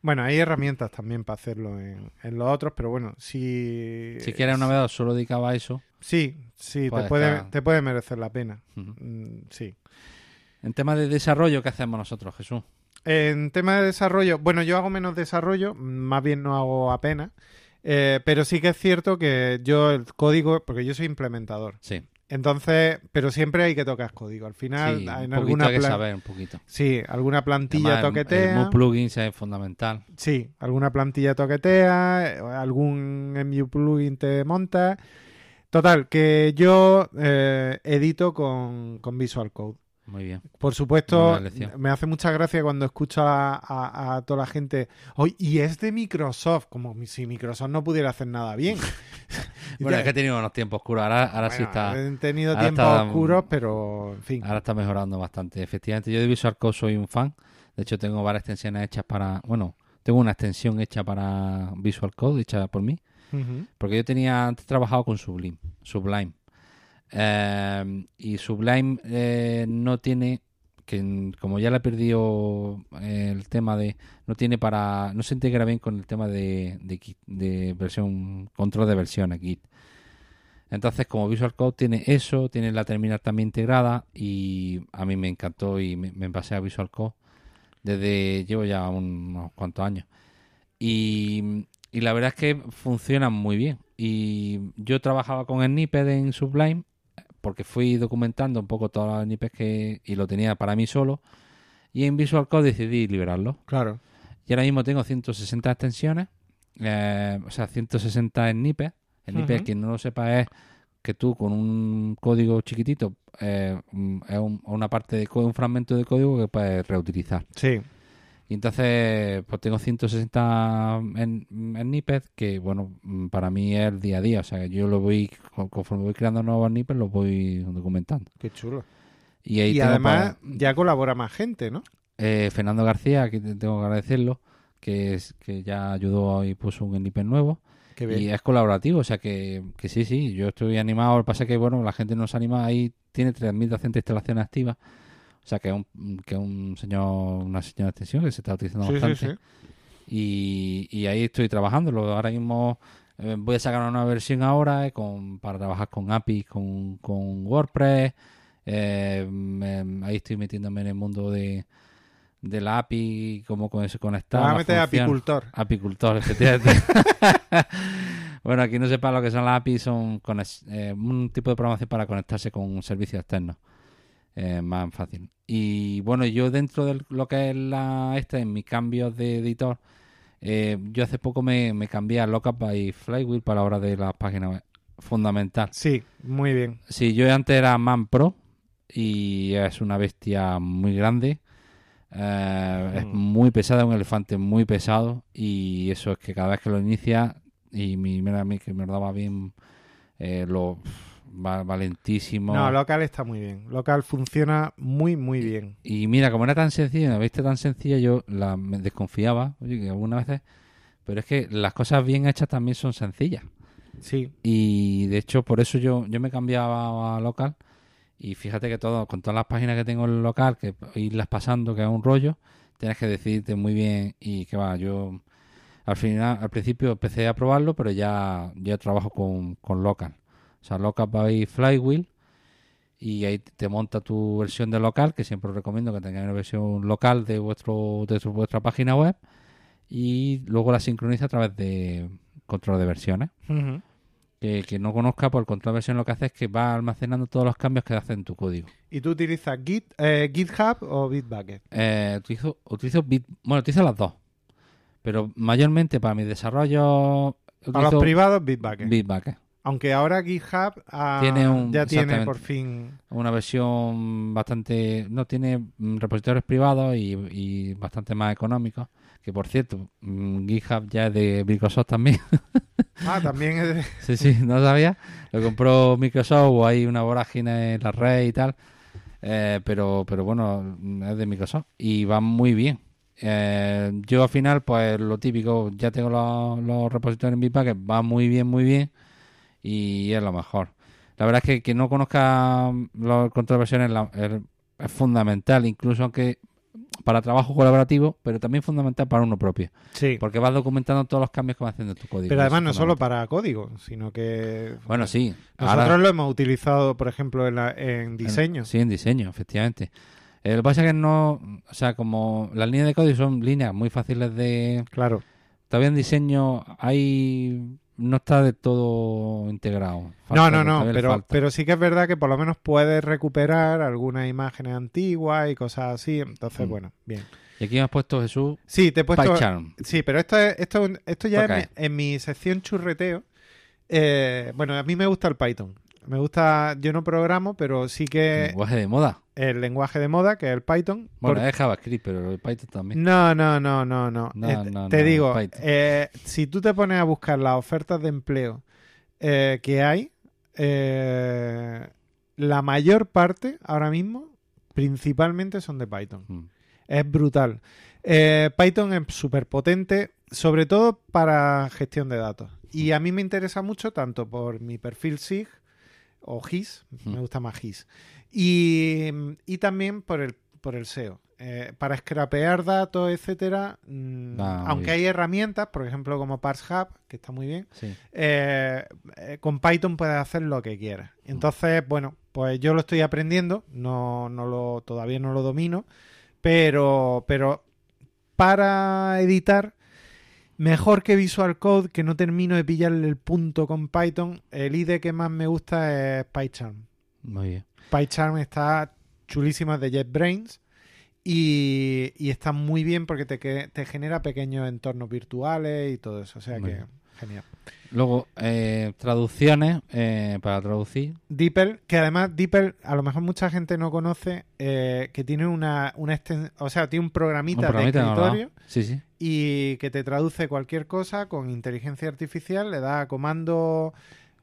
Bueno, hay herramientas también para hacerlo en, en los otros, pero bueno, si... Si quieres un navegador solo dedicado a eso, Sí, sí, te, puede, te puede merecer la pena. Mm, sí. en tema de desarrollo, ¿qué hacemos nosotros, Jesús? En tema de desarrollo, bueno, yo hago menos desarrollo, más bien no hago apenas, eh, pero sí que es cierto que yo el código, porque yo soy implementador, Sí, entonces, pero siempre hay que tocar código. Al final, sí en un alguna hay que plan- saber, un poquito. Sí, alguna plantilla Además, el- El, toquetea. Plugins es fundamental. Sí, alguna plantilla toquetea, algún MU plugin te monta. Total, que yo eh, edito con, con Visual Code. Muy bien. Por supuesto, me hace mucha gracia cuando escucho a, a- a toda la gente, "Oy, y es de Microsoft, como si Microsoft no pudiera hacer nada bien. (laughs) (laughs) Bueno, es que he tenido unos tiempos oscuros. Ahora, ahora sí está. He tenido tiempos está- oscuros, pero en fin. Ahora está mejorando bastante. Efectivamente, yo de Visual Code soy un fan. De hecho, tengo varias extensiones hechas para. Bueno, tengo una extensión hecha para Visual Code, hecha por mí. Porque yo tenía antes trabajado con Sublime. Sublime. Eh, y Sublime eh, no tiene que como ya le he perdido eh, el tema de no tiene para no se integra bien con el tema de de, de versión control de versiones Git. Entonces como Visual Code tiene eso tiene la terminal también integrada y a mí me encantó y me, me pasé a Visual Code desde llevo ya unos cuantos años. Y, y la verdad es que funcionan muy bien. Y yo trabajaba con Snippet en Sublime porque fui documentando un poco todos los snippets que y lo tenía para mí solo y en Visual Code decidí liberarlo Claro. y ahora mismo tengo 160 extensiones eh, o sea 160 snippets snippets Ujú. quien no lo sepa es que tú con un código chiquitito eh, mm, es un- una parte de código, un fragmento de código que puedes reutilizar Sí. Y entonces, pues tengo 160 en, en snippets que, bueno, mm, para mí es el día a día. O sea, yo lo voy, con- conforme voy creando nuevos snippets, los voy documentando. Qué chulo. Y ahí Y tengo además para- ya colabora más gente, ¿no? eh, Fernando García, que te- tengo que agradecerlo, que, es, que ya ayudó y puso un snippet nuevo. Qué bien. Y es colaborativo, o sea que, que sí, sí, yo estoy animado. Lo que pasa es que, bueno, la gente no se anima. Ahí tiene 3.200 instalaciones activas. O sea que es un, que un señor, una señora de extensión que se está utilizando Sí, bastante. sí. y, y ahí estoy trabajando. Ahora mismo eh, voy a sacar una nueva versión ahora eh, con, para trabajar con APIs, con, con WordPress. Eh, me- ahí estoy metiéndome en el mundo de, de la API, cómo con eso conectar. a meter apicultor. Apicultor, efectivamente. (laughs) bueno, aquí no sepa lo que son las APIs, son eh, un tipo de programación para conectarse con un servicio externo. Eh, más fácil. Y bueno, yo dentro de lo que es la esta, en mis cambios de editor, eh, yo hace poco me, me cambié a Lookup y Flywheel para la hora de las páginas web. Fundamental. Sí, muy bien. Sí, yo antes era Man Pro y es una bestia muy grande. Eh, Es Mm. muy pesada, un elefante muy pesado y eso es que cada vez que lo inicia y mi, mira a mí que me lo daba bien, eh, lo va, va lentísimo. No, local está muy bien. Local funciona muy, muy bien. Y mira, como era tan sencilla, me viste tan sencilla, yo la, me desconfiaba, oye, que algunas veces, pero es que las cosas bien hechas también son sencillas. Sí. Y de hecho, por eso yo, yo me cambiaba a local. Y fíjate que todo, con todas las páginas que tengo en local, que irlas pasando, que es un rollo, tienes que decidirte muy bien. Y que va, yo al final, al principio empecé a probarlo, pero ya, ya trabajo con, con local. O sea, local by Flywheel. Y ahí te monta tu versión de local, que siempre os recomiendo que tengáis una versión local de vuestro de vuestra página web. Y luego la sincroniza a través de control de versiones Ujú. que, que no conozca, por el control de versión lo que hace es que va almacenando todos los cambios que hace en tu código. ¿Y tú utilizas Git, eh, GitHub o Bitbucket? Eh, utilizo, utilizo Bit, bueno, utilizo las dos, pero mayormente para mi desarrollo Para los privados, Bitbucket. Bitbucket. Aunque ahora GitHub ah, Tiene un- ya tiene por fin... Una versión bastante, no tiene mm, repositorios privados y, y bastante más económicos. Que por cierto, mm, GitHub ya es de Microsoft también. (laughs) Ah, también es de- (laughs) Sí, sí, no sabía. Lo compró Microsoft o hay una vorágine en la red y tal. Eh, pero, pero bueno, es de Microsoft y va muy bien. Eh, yo al final, pues lo típico, ya tengo los, los repositorios en Bitbucket, va muy bien, muy bien y es lo mejor. La verdad es que que no conozca la- es, es fundamental, incluso aunque para trabajo colaborativo, pero también fundamental para uno propio, Sí. porque vas documentando todos los cambios que vas haciendo en tu código. Pero además no solo para código, sino que... Bueno, sí. Nosotros Ahora- lo hemos utilizado, por ejemplo, en, la- en diseño. Sí, en diseño, efectivamente. Eh, lo que pasa es que no, o sea, como las líneas de código son líneas muy fáciles de... Claro. Todavía en diseño hay... No está de todo integrado. No, Falta- no, no, pero, falta. pero sí que es verdad que por lo menos puedes recuperar algunas imágenes antiguas y cosas así. Entonces, Mm. bueno, bien. Y aquí me has puesto Jesús Sí, te he puesto... PyCharm. Sí, pero esto, es, esto, esto ya es mi- en mi sección churreteo. Eh, bueno, a mí me gusta el Python. Me gusta, yo no programo, pero sí que Lenguaje de moda. El lenguaje de moda, que es el Python. Bueno, es JavaScript, pero el Python también. No, no, no, no, no. No, Eh, no, te no, digo, eh, si tú te pones a buscar las ofertas de empleo eh, que hay, la mayor parte ahora mismo, principalmente son de Python. Mm. Es brutal. Python es súper potente, sobre todo para gestión de datos. Y a mí me interesa mucho tanto por mi perfil SIG o GIS, me gusta más GIS, y, y también por el por el SEO. Eh, para scrapear datos, etcétera, mm, muy aunque hay herramientas, por ejemplo como ParsHub, que está muy bien, Sí. eh, eh, con Python puedes hacer lo que quieras. Mm. Entonces, bueno, pues yo lo estoy aprendiendo, no, no lo, todavía no lo domino, pero, pero para editar, mejor que Visual Code, que no termino de pillarle el punto con Python, el IDE que más me gusta es PyCharm. Muy bien. PyCharm está chulísima de JetBrains y, y está muy bien porque te, genera pequeños entornos virtuales y todo eso. O sea Muy que bien. genial. Luego, eh, traducciones eh, para traducir. DeepL, que además DeepL, a lo mejor mucha gente no conoce, eh, que tiene una, una o sea, tiene un programita, Un programita de escritorio Sí, sí. Y que te traduce cualquier cosa con inteligencia artificial, le da comando,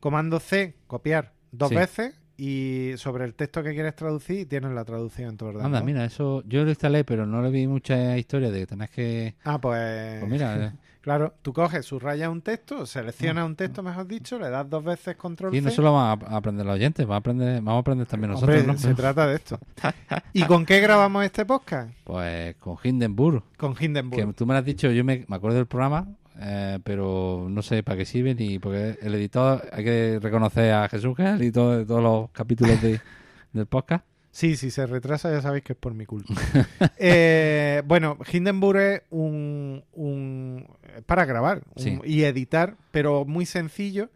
comando C, copiar dos Sí. veces y sobre el texto que quieres traducir tienes la traducción en tu ordenador. Anda, mira, eso yo lo instalé, pero no le vi mucha historia de que tenés que. Ah, pues, Pues mira, (laughs) claro, tú coges, subrayas un texto, seleccionas un texto, mejor dicho, le das dos veces control y no solo van a a aprender los oyentes, van a aprender, vamos a aprender también nosotros, Hombre, ¿no? se trata de esto. (laughs) ¿Y con qué grabamos este podcast? Pues con Hindenburg, Con Hindenburg. que tú me lo has dicho, yo me, me acuerdo del programa, eh, pero no sé para qué sirve ni porque el editor, hay que reconocer a Jesús que es el editor de todos los capítulos de, (laughs) del podcast. Sí, si se retrasa ya sabéis que es por mi culpa. (laughs) Eh, bueno, Hindenburg es un, un- es para grabar un- Sí. y editar, pero muy sencillo.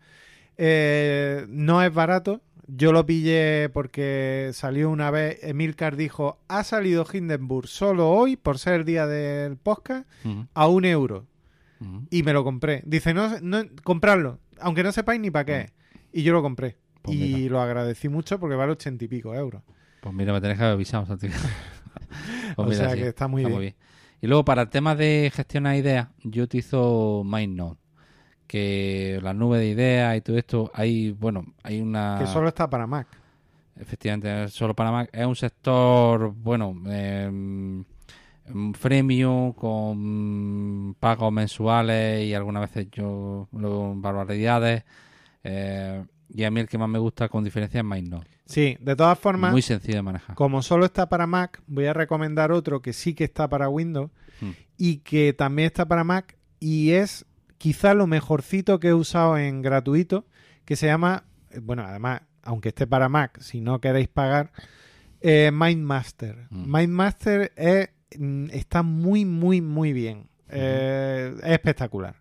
Eh, no es barato. Yo lo pillé porque salió una vez. Emilcar dijo: Ha salido Hindenburg solo hoy, por ser el día del podcast, a un euro. Y me lo compré. Dice: No, no comprarlo, aunque no sepáis ni para qué. es". Y yo lo compré. Pues y mira. lo agradecí mucho porque vale ochenta y pico euros. Pues mira, me tenés que haber avisado, Santiago. (laughs) Pues o mira, sea sí, que está muy está bien. Y luego, para el tema de gestionar ideas, yo utilizo MindNode. Que la nube de ideas y todo esto, hay, bueno, hay una. Que solo está para Mac. Efectivamente, solo para Mac. Es un sector, bueno, eh, con pagos mensuales y algunas veces yo barbaridades. Eh, y a mí el que más me gusta con diferencia es MindNode. Sí, de todas formas, Muy sencillo de manejar. como solo está para Mac, voy a recomendar otro que sí que está para Windows Mm. y que también está para Mac y es quizá lo mejorcito que he usado en gratuito, que se llama, eh, bueno, además, aunque esté para Mac, si no queréis pagar, eh, MindMaster. Mm. MindMaster es, mm, está muy, muy, muy bien. Eh, es espectacular.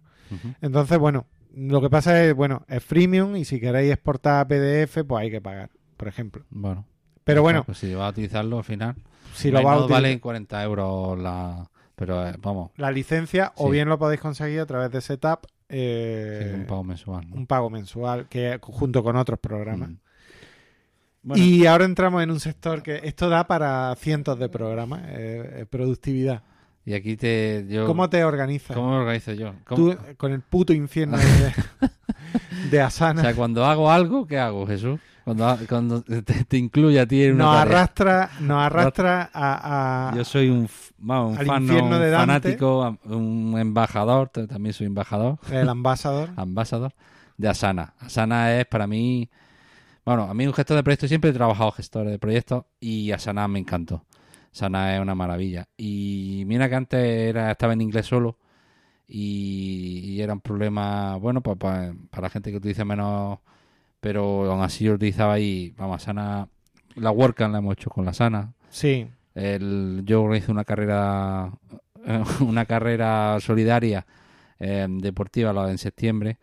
Entonces, bueno, lo que pasa es, bueno, es freemium y si queréis exportar a PDF, pues hay que pagar, por ejemplo. Bueno. Pero bueno, Pues si vas a utilizarlo al final. si lo va a utilizar vale 40 euros la. Pero eh, vamos, la licencia, o bien lo podéis conseguir a través de Setup, sí, eh, un pago mensual. ¿no? un pago mensual, que junto con otros programas. Mm. Bueno, Y ahora entramos en un sector que esto da para cientos de programas, eh, eh, productividad. Y aquí te. Yo, ¿Cómo te organizas? ¿Cómo me organizo yo? ¿Cómo- Tú, con el puto infierno de, (laughs) de Asana, O sea, cuando hago algo, ¿qué hago, Jesús? Cuando, cuando te, te incluye a ti en una nos tarea. arrastra, nos arrastra a, a- Yo soy un, vamos, fan, un de fanático, un embajador, también soy embajador, el ambasador. (laughs) ambasador de Asana. Asana es para mí, bueno, a mí un gestor de proyectos siempre he trabajado gestor de proyectos y Asana me encantó. Asana es una maravilla. Y mira que antes era, estaba en inglés solo y, y era un problema, bueno, pues, pues, para gente que utiliza menos, pero aún así yo utilizaba y, vamos, Asana, la WordCamp la hemos hecho con la Asana. Sí, El, yo organizo una carrera (laughs) una carrera solidaria eh, deportiva la en septiembre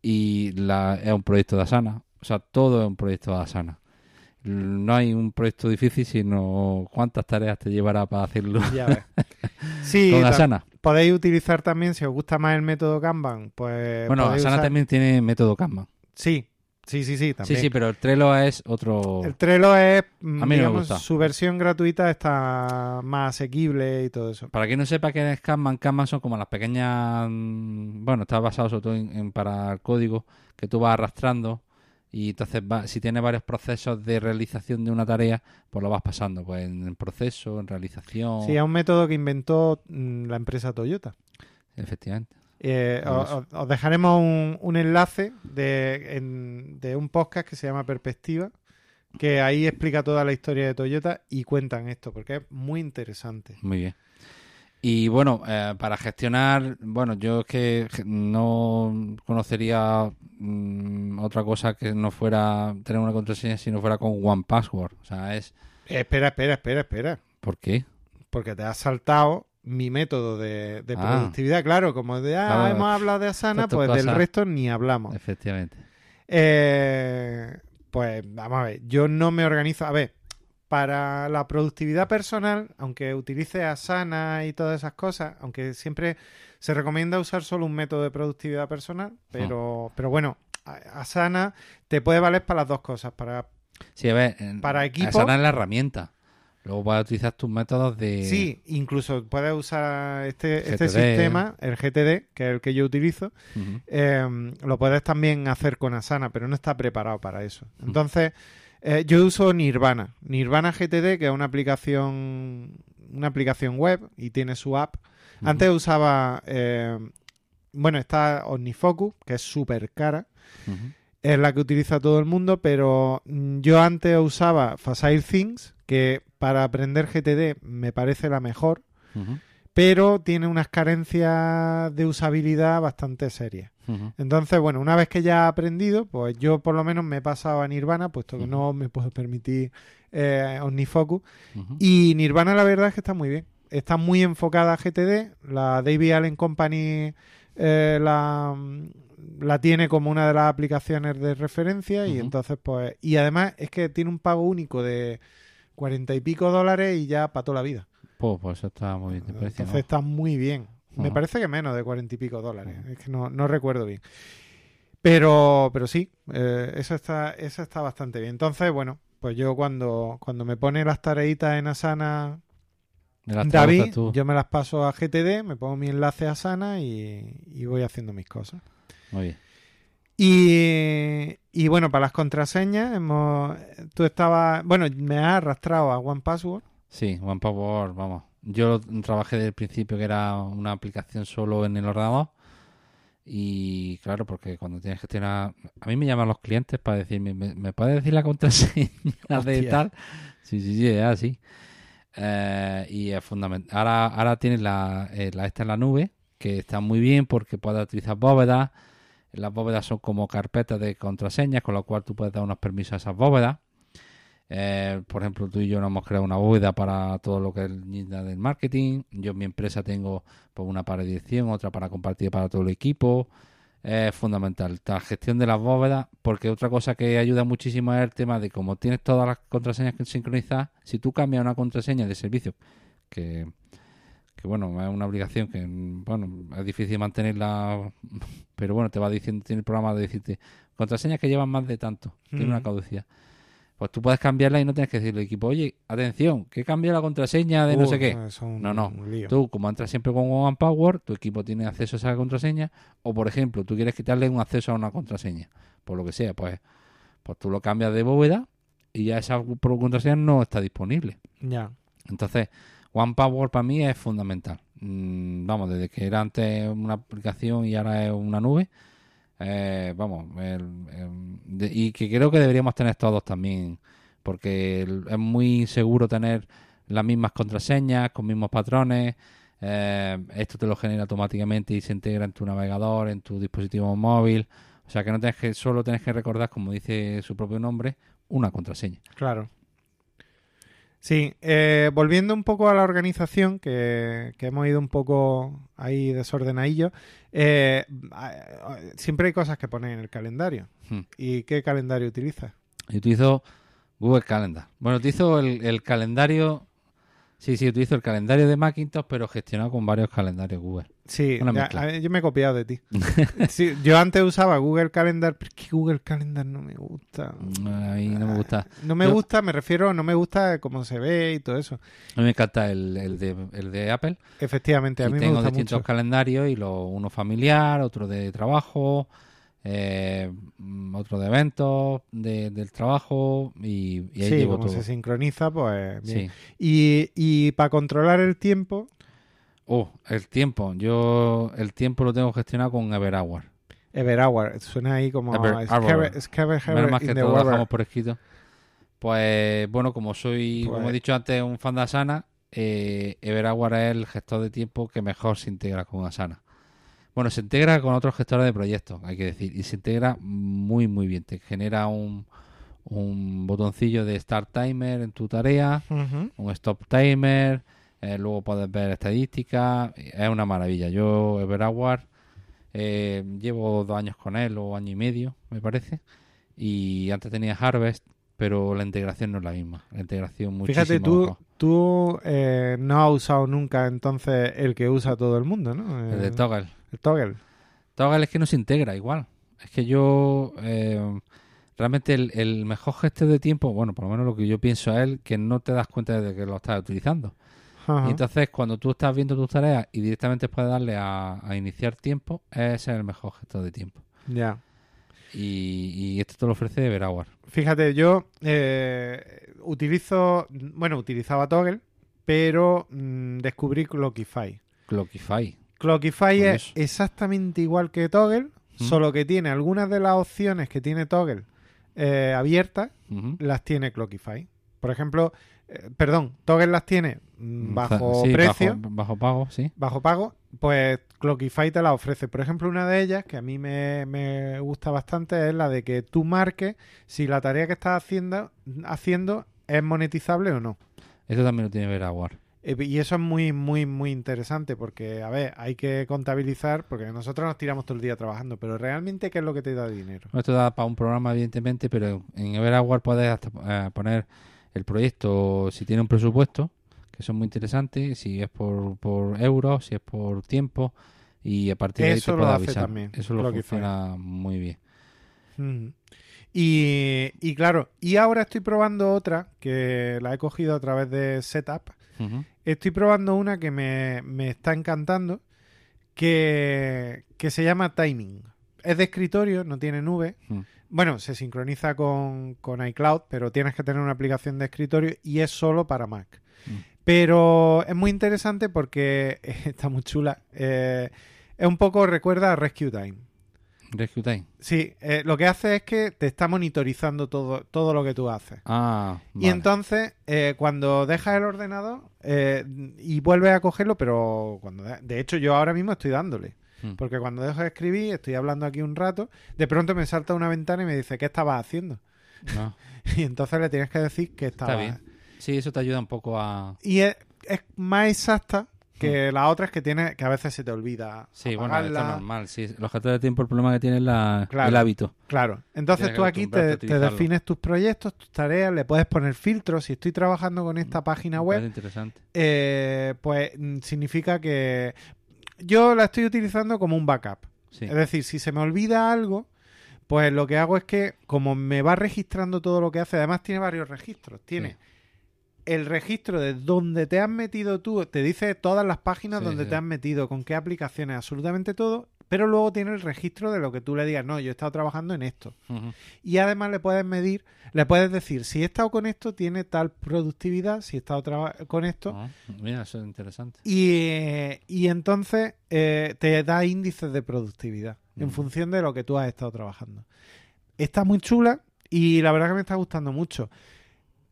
y la, es un proyecto de Asana. O sea, todo es un proyecto de Asana. No hay un proyecto difícil, sino cuántas tareas te llevará para hacerlo ya (laughs) ves. Sí, con Asana. podéis utilizar también, si os gusta más el método Kanban, pues Bueno, Asana usar- también tiene método Kanban. Sí, sí, sí, sí, también. Sí, sí, pero el Trello es otro... El Trello es, A mí me gusta. su versión gratuita está más asequible y todo eso. Para quien no sepa qué es Kanban, Kanban son como las pequeñas... mm, Bueno, está basado sobre todo en, en- para el código que tú vas arrastrando y entonces va- si tienes varios procesos de realización de una tarea, pues lo vas pasando, pues en, proceso, en realización, Sí, es un método que inventó mm, la empresa Toyota. efectivamente. Eh, os, eso. os- os dejaremos un, un enlace de, en- de un podcast que se llama Perspectiva, que ahí explica toda la historia de Toyota y cuentan esto, porque es muy interesante. Muy bien. Y bueno, eh, para gestionar, bueno, yo es que no conocería mm, otra cosa que no fuera tener una contraseña si no fuera con One Password. O sea, es... Espera, espera, espera, espera, ¿Por qué? porque te has saltado mi método de, de Ah. productividad. Claro, como de, ah, Claro. hemos hablado de Asana, pues del resto ni hablamos. Efectivamente. Eh, pues vamos a ver, yo no me organizo. A ver, para la productividad personal, aunque utilice Asana y todas esas cosas, aunque siempre se recomienda usar solo un método de productividad personal, pero, pero bueno, Asana te puede valer para las dos cosas, para Sí, a ver, en- Para equipo- Asana es la herramienta. Luego puedes utilizar tus métodos de... Sí, incluso puedes usar este, este sistema, el GTD, que es el que yo utilizo, eh, lo puedes también hacer con Asana, pero no está preparado para eso. Entonces, eh, yo uso Nirvana, Nirvana GTD, que es una aplicación, una aplicación web y tiene su app. Antes usaba, eh, bueno, está OmniFocus, que es súper cara, es la que utiliza todo el mundo, pero mm, yo antes usaba Facile Things, que para aprender GTD me parece la mejor, pero tiene unas carencias de usabilidad bastante serias. Entonces, bueno, una vez que ya he aprendido, pues yo por lo menos me he pasado a Nirvana, puesto que no me puedo permitir eh, OmniFocus. Y Nirvana la verdad es que está muy bien. Está muy enfocada a GTD. La David Allen Company eh, la, la tiene como una de las aplicaciones de referencia y entonces pues... Y además es que tiene un pago único de cuarenta y pico dólares y ya para toda la vida. Pues, pues eso está muy bien Entonces está muy bien. Me parece que menos de cuarenta y pico dólares. Es que no, no recuerdo bien. Pero, pero sí, eh, eso está, eso está bastante bien. Entonces, bueno, pues yo cuando, cuando me pone las tareitas en Asana David, yo me las paso a GTD, me pongo mi enlace a Asana y, y voy haciendo mis cosas. Muy bien. Y, y bueno, para las contraseñas, hemos, tú estabas, bueno, me has arrastrado a One Password. Sí, OnePower, vamos. Yo trabajé desde el principio que era una aplicación solo en el ordenador. Y claro, porque cuando tienes que gestionar. A mí me llaman los clientes para decirme, ¿me, me puedes decir la contraseña de tal? Sí, sí, sí, es así. Eh, y es fundamental. Ahora, ahora tienes la, eh, la esta en la nube, que está muy bien porque puedes utilizar bóvedas. Las bóvedas son como carpetas de contraseñas, con lo cual tú puedes dar unos permisos a esas bóvedas. Eh, por ejemplo, tú y yo nos hemos creado una bóveda para todo lo que es el Ninja del marketing. Yo en mi empresa tengo pues, una para dirección, otra para compartir para todo el equipo. Es fundamental la gestión de las bóvedas, porque otra cosa que ayuda muchísimo es el tema de como tienes todas las contraseñas que sincronizadas, si tú cambias una contraseña de servicio, que, que bueno, es una obligación que bueno, es difícil mantenerla, (laughs) pero bueno, te va diciendo, tiene el programa de decirte contraseñas que llevan más de tanto, tiene una caducidad. Pues tú puedes cambiarla y no tienes que decirle al equipo, oye, atención, que cambia la contraseña de no Uh, sé qué. es un No, no. Tú, como entras siempre con OnePower, tu equipo tiene acceso a esa contraseña. O, por ejemplo, tú quieres quitarle un acceso a una contraseña. Por lo que sea, pues, pues tú lo cambias de bóveda y ya esa contraseña no está disponible. Ya. Entonces, OnePower para mí es fundamental. Mm, vamos, desde que era antes una aplicación y ahora es una nube. Eh, vamos, y que creo que deberíamos tener todos también, porque es muy seguro tener las mismas contraseñas, con mismos patrones. eh, esto te lo genera automáticamente y se integra en tu navegador, en tu dispositivo móvil. O sea que no tienes que, solo tienes que recordar, como dice su propio nombre, una contraseña. Claro. Sí, eh, volviendo un poco a la organización, que, que hemos ido un poco ahí desordenadillos, eh, siempre hay cosas que poner en el calendario. Hmm. ¿Y qué calendario utilizas? Yo utilizo Google Calendar. Bueno, utilizo el, el calendario. Sí, sí, utilizo el calendario de Macintosh, pero gestionado con varios calendarios Google. Sí, Una ya- yo me he copiado de ti. (laughs) Sí, yo antes usaba Google Calendar, pero es que Google Calendar no me gusta. A mí no me gusta. No me Yo- gusta, me refiero, no me gusta cómo se ve y todo eso. A mí me encanta el, el de, el de Apple. Efectivamente, a y mí me tengo gusta distintos mucho. calendarios y lo, uno familiar, otro de trabajo, eh, mm, otro de eventos de- del trabajo y, y ahí Sí, llevo como todo. se sincroniza, pues bien. Sí. Y, y para controlar el tiempo, Oh, el tiempo. Yo el tiempo lo tengo gestionado con Everhour. Everhour, suena ahí como Ever- Menos más que todo lo Weather. dejamos por escrito. Pues bueno, como soy, Pues- como he dicho antes, un fan de Asana, eh, Everaware es el gestor de tiempo que mejor se integra con Asana. Bueno, se integra con otros gestores de proyectos, hay que decir, y se integra muy, muy bien. Te genera un, un botoncillo de Start Timer en tu tarea, un Stop Timer, eh, luego puedes ver estadísticas, es una maravilla. Yo, Everaware, eh, llevo dos años con él, o año y medio, me parece, y antes tenía Harvest, pero la integración no es la misma. La integración muchísimo Fíjate, tú, mejor. tú eh, no has usado nunca entonces el que usa todo el mundo, ¿no? El de Toggle. El toggle. Toggle es que no se integra igual. Es que yo eh, realmente el, el mejor gesto de tiempo, bueno, por lo menos lo que yo pienso es el que no te das cuenta de que lo estás utilizando. Ajá. Y entonces cuando tú estás viendo tus tareas y directamente puedes darle a, a iniciar tiempo, ese es el mejor gesto de tiempo. Ya. Y, y esto te lo ofrece Everaware. Fíjate, yo eh, utilizo, bueno, utilizaba Toggle, pero mm, descubrí Clockify. Clockify. Clockify es exactamente igual que Toggle, ¿Mm? solo que tiene algunas de las opciones que tiene Toggle eh, abiertas, las tiene Clockify. Por ejemplo, eh, perdón, Toggle las tiene mm, bajo Sí, precio, Bajo, bajo pago, sí. bajo pago, pues Clockify te la ofrece. Por ejemplo, una de ellas que a mí me, me gusta bastante es la de que tú marques si la tarea que estás haciendo, haciendo es monetizable o no. Esto también lo tiene Everaware. Eh, Y eso es muy, muy, muy interesante porque, a ver, hay que contabilizar, porque nosotros nos tiramos todo el día trabajando, pero realmente, ¿qué es lo que te da dinero? Esto da para un programa, evidentemente, pero en Everaware puedes hasta, eh, poner el proyecto si tiene un presupuesto, que son muy interesantes, si es por, por euros, si es por tiempo, y a partir de ahí Eso te lo hace avisar. también, Eso lo Clockify. funciona muy bien. Mm. Y, y claro, y ahora estoy probando otra que la he cogido a través de Setup. Estoy probando una que me, me está encantando, que, que se llama Timing. Es de escritorio, no tiene nube. Bueno, se sincroniza con, con iCloud, pero tienes que tener una aplicación de escritorio y es solo para Mac. Pero es muy interesante porque (laughs) está muy chula. Eh, es un poco recuerda a Rescue Time. Rescue. Sí, eh, lo que hace es que te está monitorizando todo, todo lo que tú haces. Ah, Y entonces, eh, cuando dejas el ordenador eh, y vuelves a cogerlo, pero cuando de, de hecho yo ahora mismo estoy dándole. Mm. Porque cuando dejo de escribir, estoy hablando aquí un rato, de pronto me salta una ventana y me dice, ¿qué estabas haciendo? No, (laughs) Y entonces le tienes que decir que estaba. bien. Sí, eso te ayuda un poco a... Y es, es más exacta que la otra es que tiene que a veces se te olvida. Sí, bueno, esto es apagarla. normal. Sí. Los gestores de tiempo, el problema que tiene es la, Claro. el hábito. Claro. Entonces tú aquí te, defines tus proyectos, tus tareas, le puedes poner filtros. Si estoy trabajando con esta página Me web, interesante. eh, pues mm, significa que yo la estoy utilizando como un backup. Sí. Es decir, si se me olvida algo, pues lo que hago es que como me va registrando todo lo que hace, además tiene varios registros. Tiene Sí. El registro de donde te has metido tú, te dice todas las páginas Sí, donde sí. te has metido, con qué aplicaciones, absolutamente todo. Pero luego tiene el registro de lo que tú le digas, no, yo he estado trabajando en esto. Y además le puedes medir, le puedes decir, si he estado con esto, tiene tal productividad, si he estado con esto, Ah, mira, eso es interesante. y, eh, y entonces eh, te da índices de productividad en función de lo que tú has estado trabajando. Está muy chula y la verdad que me está gustando mucho.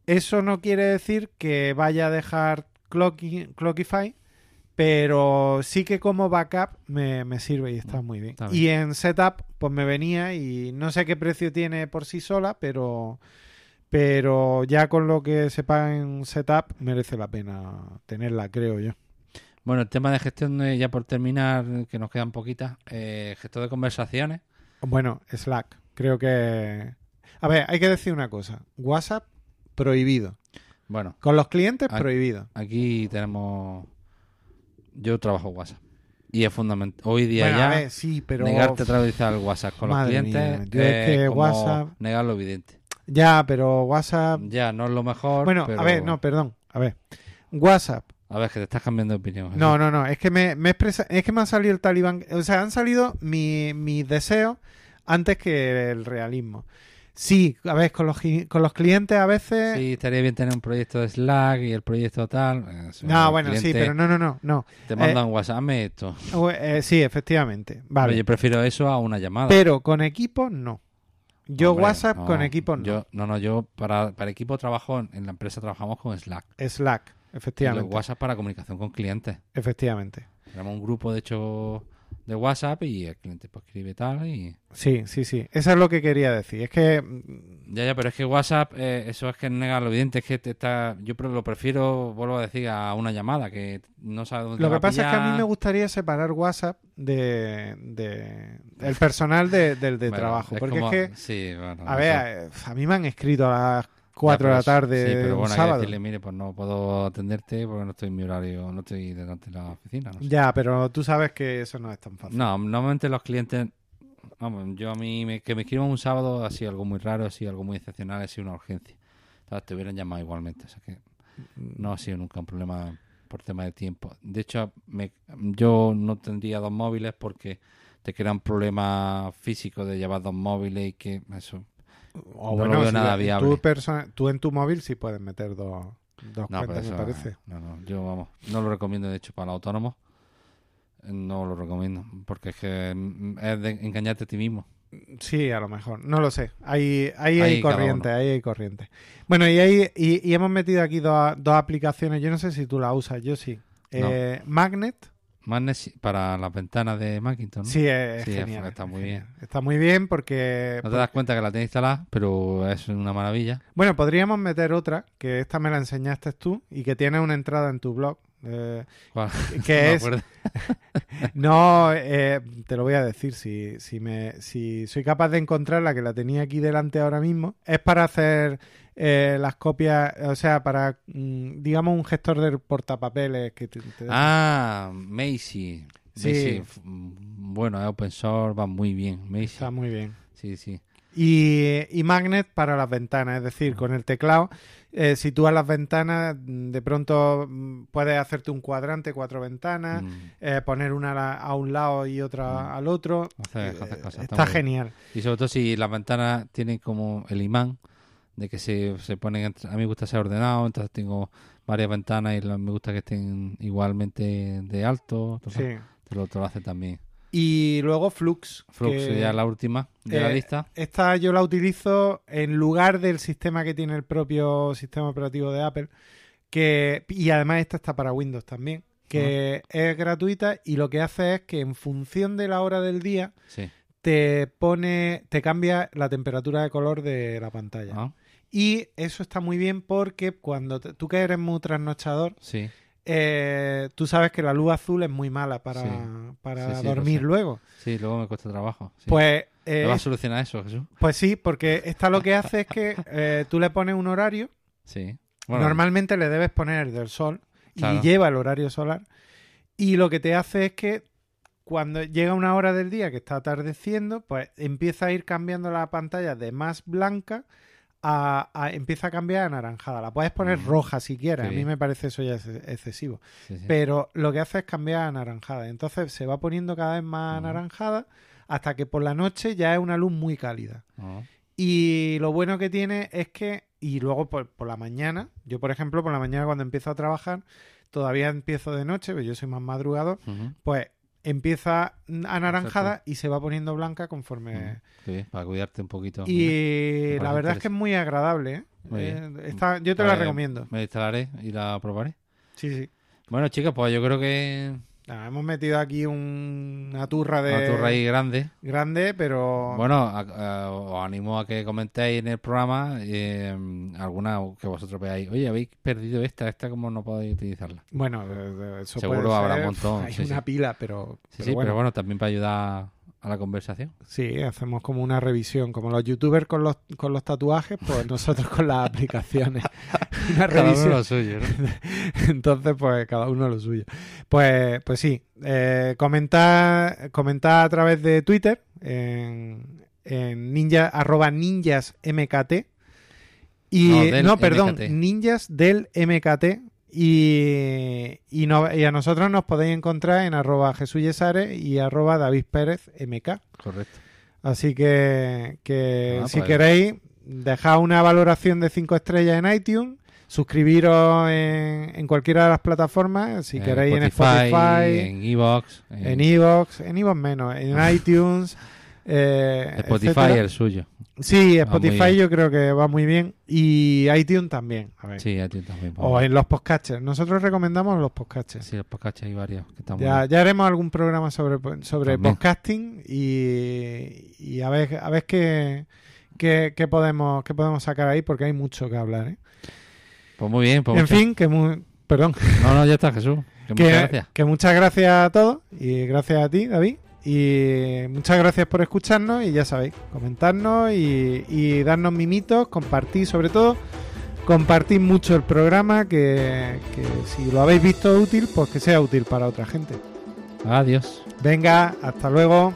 Eso no quiere decir que vaya a dejar Clockify, pero sí que como backup me, me sirve y está muy bien. Mm, Está bien. Y en setup, pues me venía y no sé qué precio tiene por sí sola, pero, pero ya con lo que se paga en setup merece la pena tenerla, creo yo. Bueno, el tema de gestión, eh, ya por terminar, que nos quedan poquitas, eh, gestor de conversaciones. Bueno, Slack, creo que... A ver, hay que decir una cosa. WhatsApp, prohibido. Bueno, Con los clientes, prohibido. aquí tenemos... Yo trabajo WhatsApp. Y es fundamental. Hoy día Bueno, ya... ver, sí, pero... Negarte a utilizar el WhatsApp con los clientes mía, yo es es que como WhatsApp- negar lo evidente. Ya, pero WhatsApp... Ya, no es lo mejor. Bueno, pero- a ver, no, perdón. A ver. WhatsApp. A ver, que te estás cambiando de opinión. No, no, no. Es que me, me expresa... Es que me ha salido el talibán... O sea, han salido mi- mis deseos antes que el realismo. Sí, a ver, con los, con los clientes a veces... Sí, estaría bien tener un proyecto de Slack y el proyecto tal. eh, No, bueno, sí, pero no, no, no, no. Te mandan WhatsApp, hazme esto. Eh, sí, efectivamente. Pero Vale. yo prefiero eso a una llamada. Pero con equipo, no. Yo Hombre, WhatsApp no, con equipos no. Yo, no, no, yo para, para equipo trabajo en, la empresa trabajamos con Slack. Slack, Y los efectivamente. WhatsApp para comunicación con clientes. Efectivamente. Tenemos un grupo, de hecho, de WhatsApp y el cliente pues escribe tal y... Sí, sí, sí. Eso es lo que quería decir. Es que mm, Ya, ya, pero es que WhatsApp, eh, eso es que nega lo evidente, es que te está... Yo lo prefiero, vuelvo a decir, a una llamada, que no sabe dónde lo te va que pasa es que a mí me gustaría separar WhatsApp de, de el personal de- del de Bueno, trabajo. porque como- es que, Sí, bueno, a ver, eh, a mí me han escrito a las 4 pero de la es- tarde Sí, pero un bueno, hay que sábado. decirle, mire, pues no puedo atenderte porque no estoy en mi horario, no estoy delante de la oficina. No, sé. Ya, pero tú sabes que eso no es tan fácil. No, normalmente los clientes... Vamos, yo a mí, me- que me escriban un sábado ha sido algo muy raro, ha sido algo muy excepcional, ha sido una urgencia. Entonces te hubieran llamado igualmente, o sea que no ha sido nunca un problema por tema de tiempo. De hecho, me- yo no tendría dos móviles porque te crea un problema físico de llevar dos móviles y que eso... O no lo bueno, veo si nada la- viable. Tú, en tu móvil sí puedes meter dos, dos No, cuentas, me parece. no, no, yo vamos, no lo recomiendo de hecho para los autónomos. Eh, No lo recomiendo porque es que mm, es de engañarte a ti mismo. Sí, a lo mejor. No lo sé. Ahí, ahí hay Ahí corriente, ahí hay corriente. Bueno, y, ahí, y, y hemos metido aquí dos, dos aplicaciones. Yo no sé si tú las usas, yo sí. Eh, Magnet, Magnet sí, para las ventanas de Macintosh, ¿no? sí, es Sí, genial. está es muy genial. Está muy bien porque... No te das cuenta que la tienes instalada, pero es una maravilla. Bueno, podríamos meter otra, que esta me la enseñaste tú y que tiene una entrada en tu blog. Eh, que (laughs) me es. (laughs) No, eh, te lo voy a decir, si, si, me, si soy capaz de encontrarla, que la tenía aquí delante ahora mismo, es para hacer eh, las copias, o sea, para, mm, digamos, un gestor de portapapeles que te, te- Ah, Macy. Sí. Macy, mm, bueno, es open source, va muy bien. Macy. está muy bien. Sí, sí. Y, y Magnet para las ventanas, es decir, con el teclado, eh, sitúas las ventanas, mm, de pronto mm, puedes hacerte un cuadrante, cuatro ventanas, Mm, eh, poner una a, un lado y otra Mm. al otro. hace- hace Eh, cosas, está genial. Y sobre todo si las ventanas tienen como el imán de que se, se ponen a mí me gusta ser ordenado entonces tengo varias ventanas y me gusta que estén igualmente de alto total, Sí. te, lo, te lo hace también Y luego Flux. Flux sería la última de la eh, lista Esta yo la utilizo en lugar del sistema que tiene el propio sistema operativo de Apple. Que, y además esta está para Windows también. Que es gratuita y lo que hace es que en función de la hora del día sí te pone, te cambia la temperatura de color de la pantalla. Ah, Y eso está muy bien porque cuando te- tú que eres muy trasnochador, sí eh, tú sabes que la luz azul es muy mala para, Sí. para Sí, sí, lo dormir luego. sí luego me cuesta trabajo. Pues eh, ¿Me vas a solucionar eso Jesús? Pues sí, porque esta lo que hace es que eh, tú le pones un horario. sí bueno, Normalmente le debes poner el del sol y lleva el horario solar. Y lo que te hace es que cuando llega una hora del día que está atardeciendo, pues empieza a ir cambiando la pantalla de más blanca a, a- empieza a cambiar a anaranjada. La puedes poner Mm. roja si quieres. A mí me parece eso ya es excesivo. sí, sí. Pero lo que hace es cambiar a anaranjada. Entonces se va poniendo cada vez más Ujú. anaranjada hasta que por la noche ya es una luz muy cálida. Ah, Y lo bueno que tiene es que, y luego por, por la mañana, yo por ejemplo, por la mañana cuando empiezo a trabajar, todavía empiezo de noche, pero yo soy más madrugador, pues empieza anaranjada y se va poniendo blanca conforme... bien, para cuidarte un poquito. Y la verdad es que es muy agradable. ¿eh? Muy Eh, está- yo te la recomiendo. me instalaré y la probaré Sí, sí. bueno chicos pues yo creo que Hemos metido aquí un- una turra de una turra ahí grande grande, pero Bueno, a- a- os animo a que comentéis en el programa eh, alguna que vosotros veáis. Oye, habéis perdido esta, esta como no podéis utilizarla. bueno, eh, eso Seguro puede habrá ser, un montón, Hay sí, una sí. pila, pero, Sí, pero sí, bueno. pero bueno, también para ayudar a la conversación. Sí, hacemos como una revisión, como los youtubers con los, con los tatuajes, pues (laughs) nosotros con las aplicaciones. (laughs) Una Cada uno revisión. lo suyo, ¿no? (laughs) Entonces, pues cada uno lo suyo. Pues, pues sí, eh, comentad, comentad a través de Twitter en, en ninja, arroba ninjas mkt. Y, No, perdón, MKT. ninjas del MKT. Y, y, no- y a nosotros nos podéis encontrar en arroba Jesús y arroba David Pérez MK. Correcto. Así que, que Ah, si pues. queréis, dejad una valoración de 5 estrellas en iTunes, suscribiros en, en cualquiera de las plataformas, si En queréis en Spotify, en Evox, en, en Evox, en Evox menos, en (laughs) iTunes, eh, Spotify etcétera. el suyo. Sí, muy Spotify yo creo que va muy bien. Y iTunes también. A ver. Sí, ti también. O en los podcatchers. Nosotros recomendamos los podcatchers. Sí, los podcasts hay varios que están muy Ya, ya haremos algún programa sobre, sobre También. podcasting y, y a ver, a ver qué, qué, qué podemos, qué podemos sacar ahí porque hay mucho que hablar. ¿eh? Pues muy bien. Pues en muchas- fin, que mu- perdón, No, no, ya está, Jesús. Que (laughs) que, muchas gracias. que muchas gracias a todos y gracias a ti, David. Y muchas gracias por escucharnos y ya sabéis, comentarnos y, y darnos mimitos, compartir sobre todo, compartir mucho el programa, que, que si lo habéis visto útil, pues que sea útil para otra gente. Adiós. Venga, hasta luego.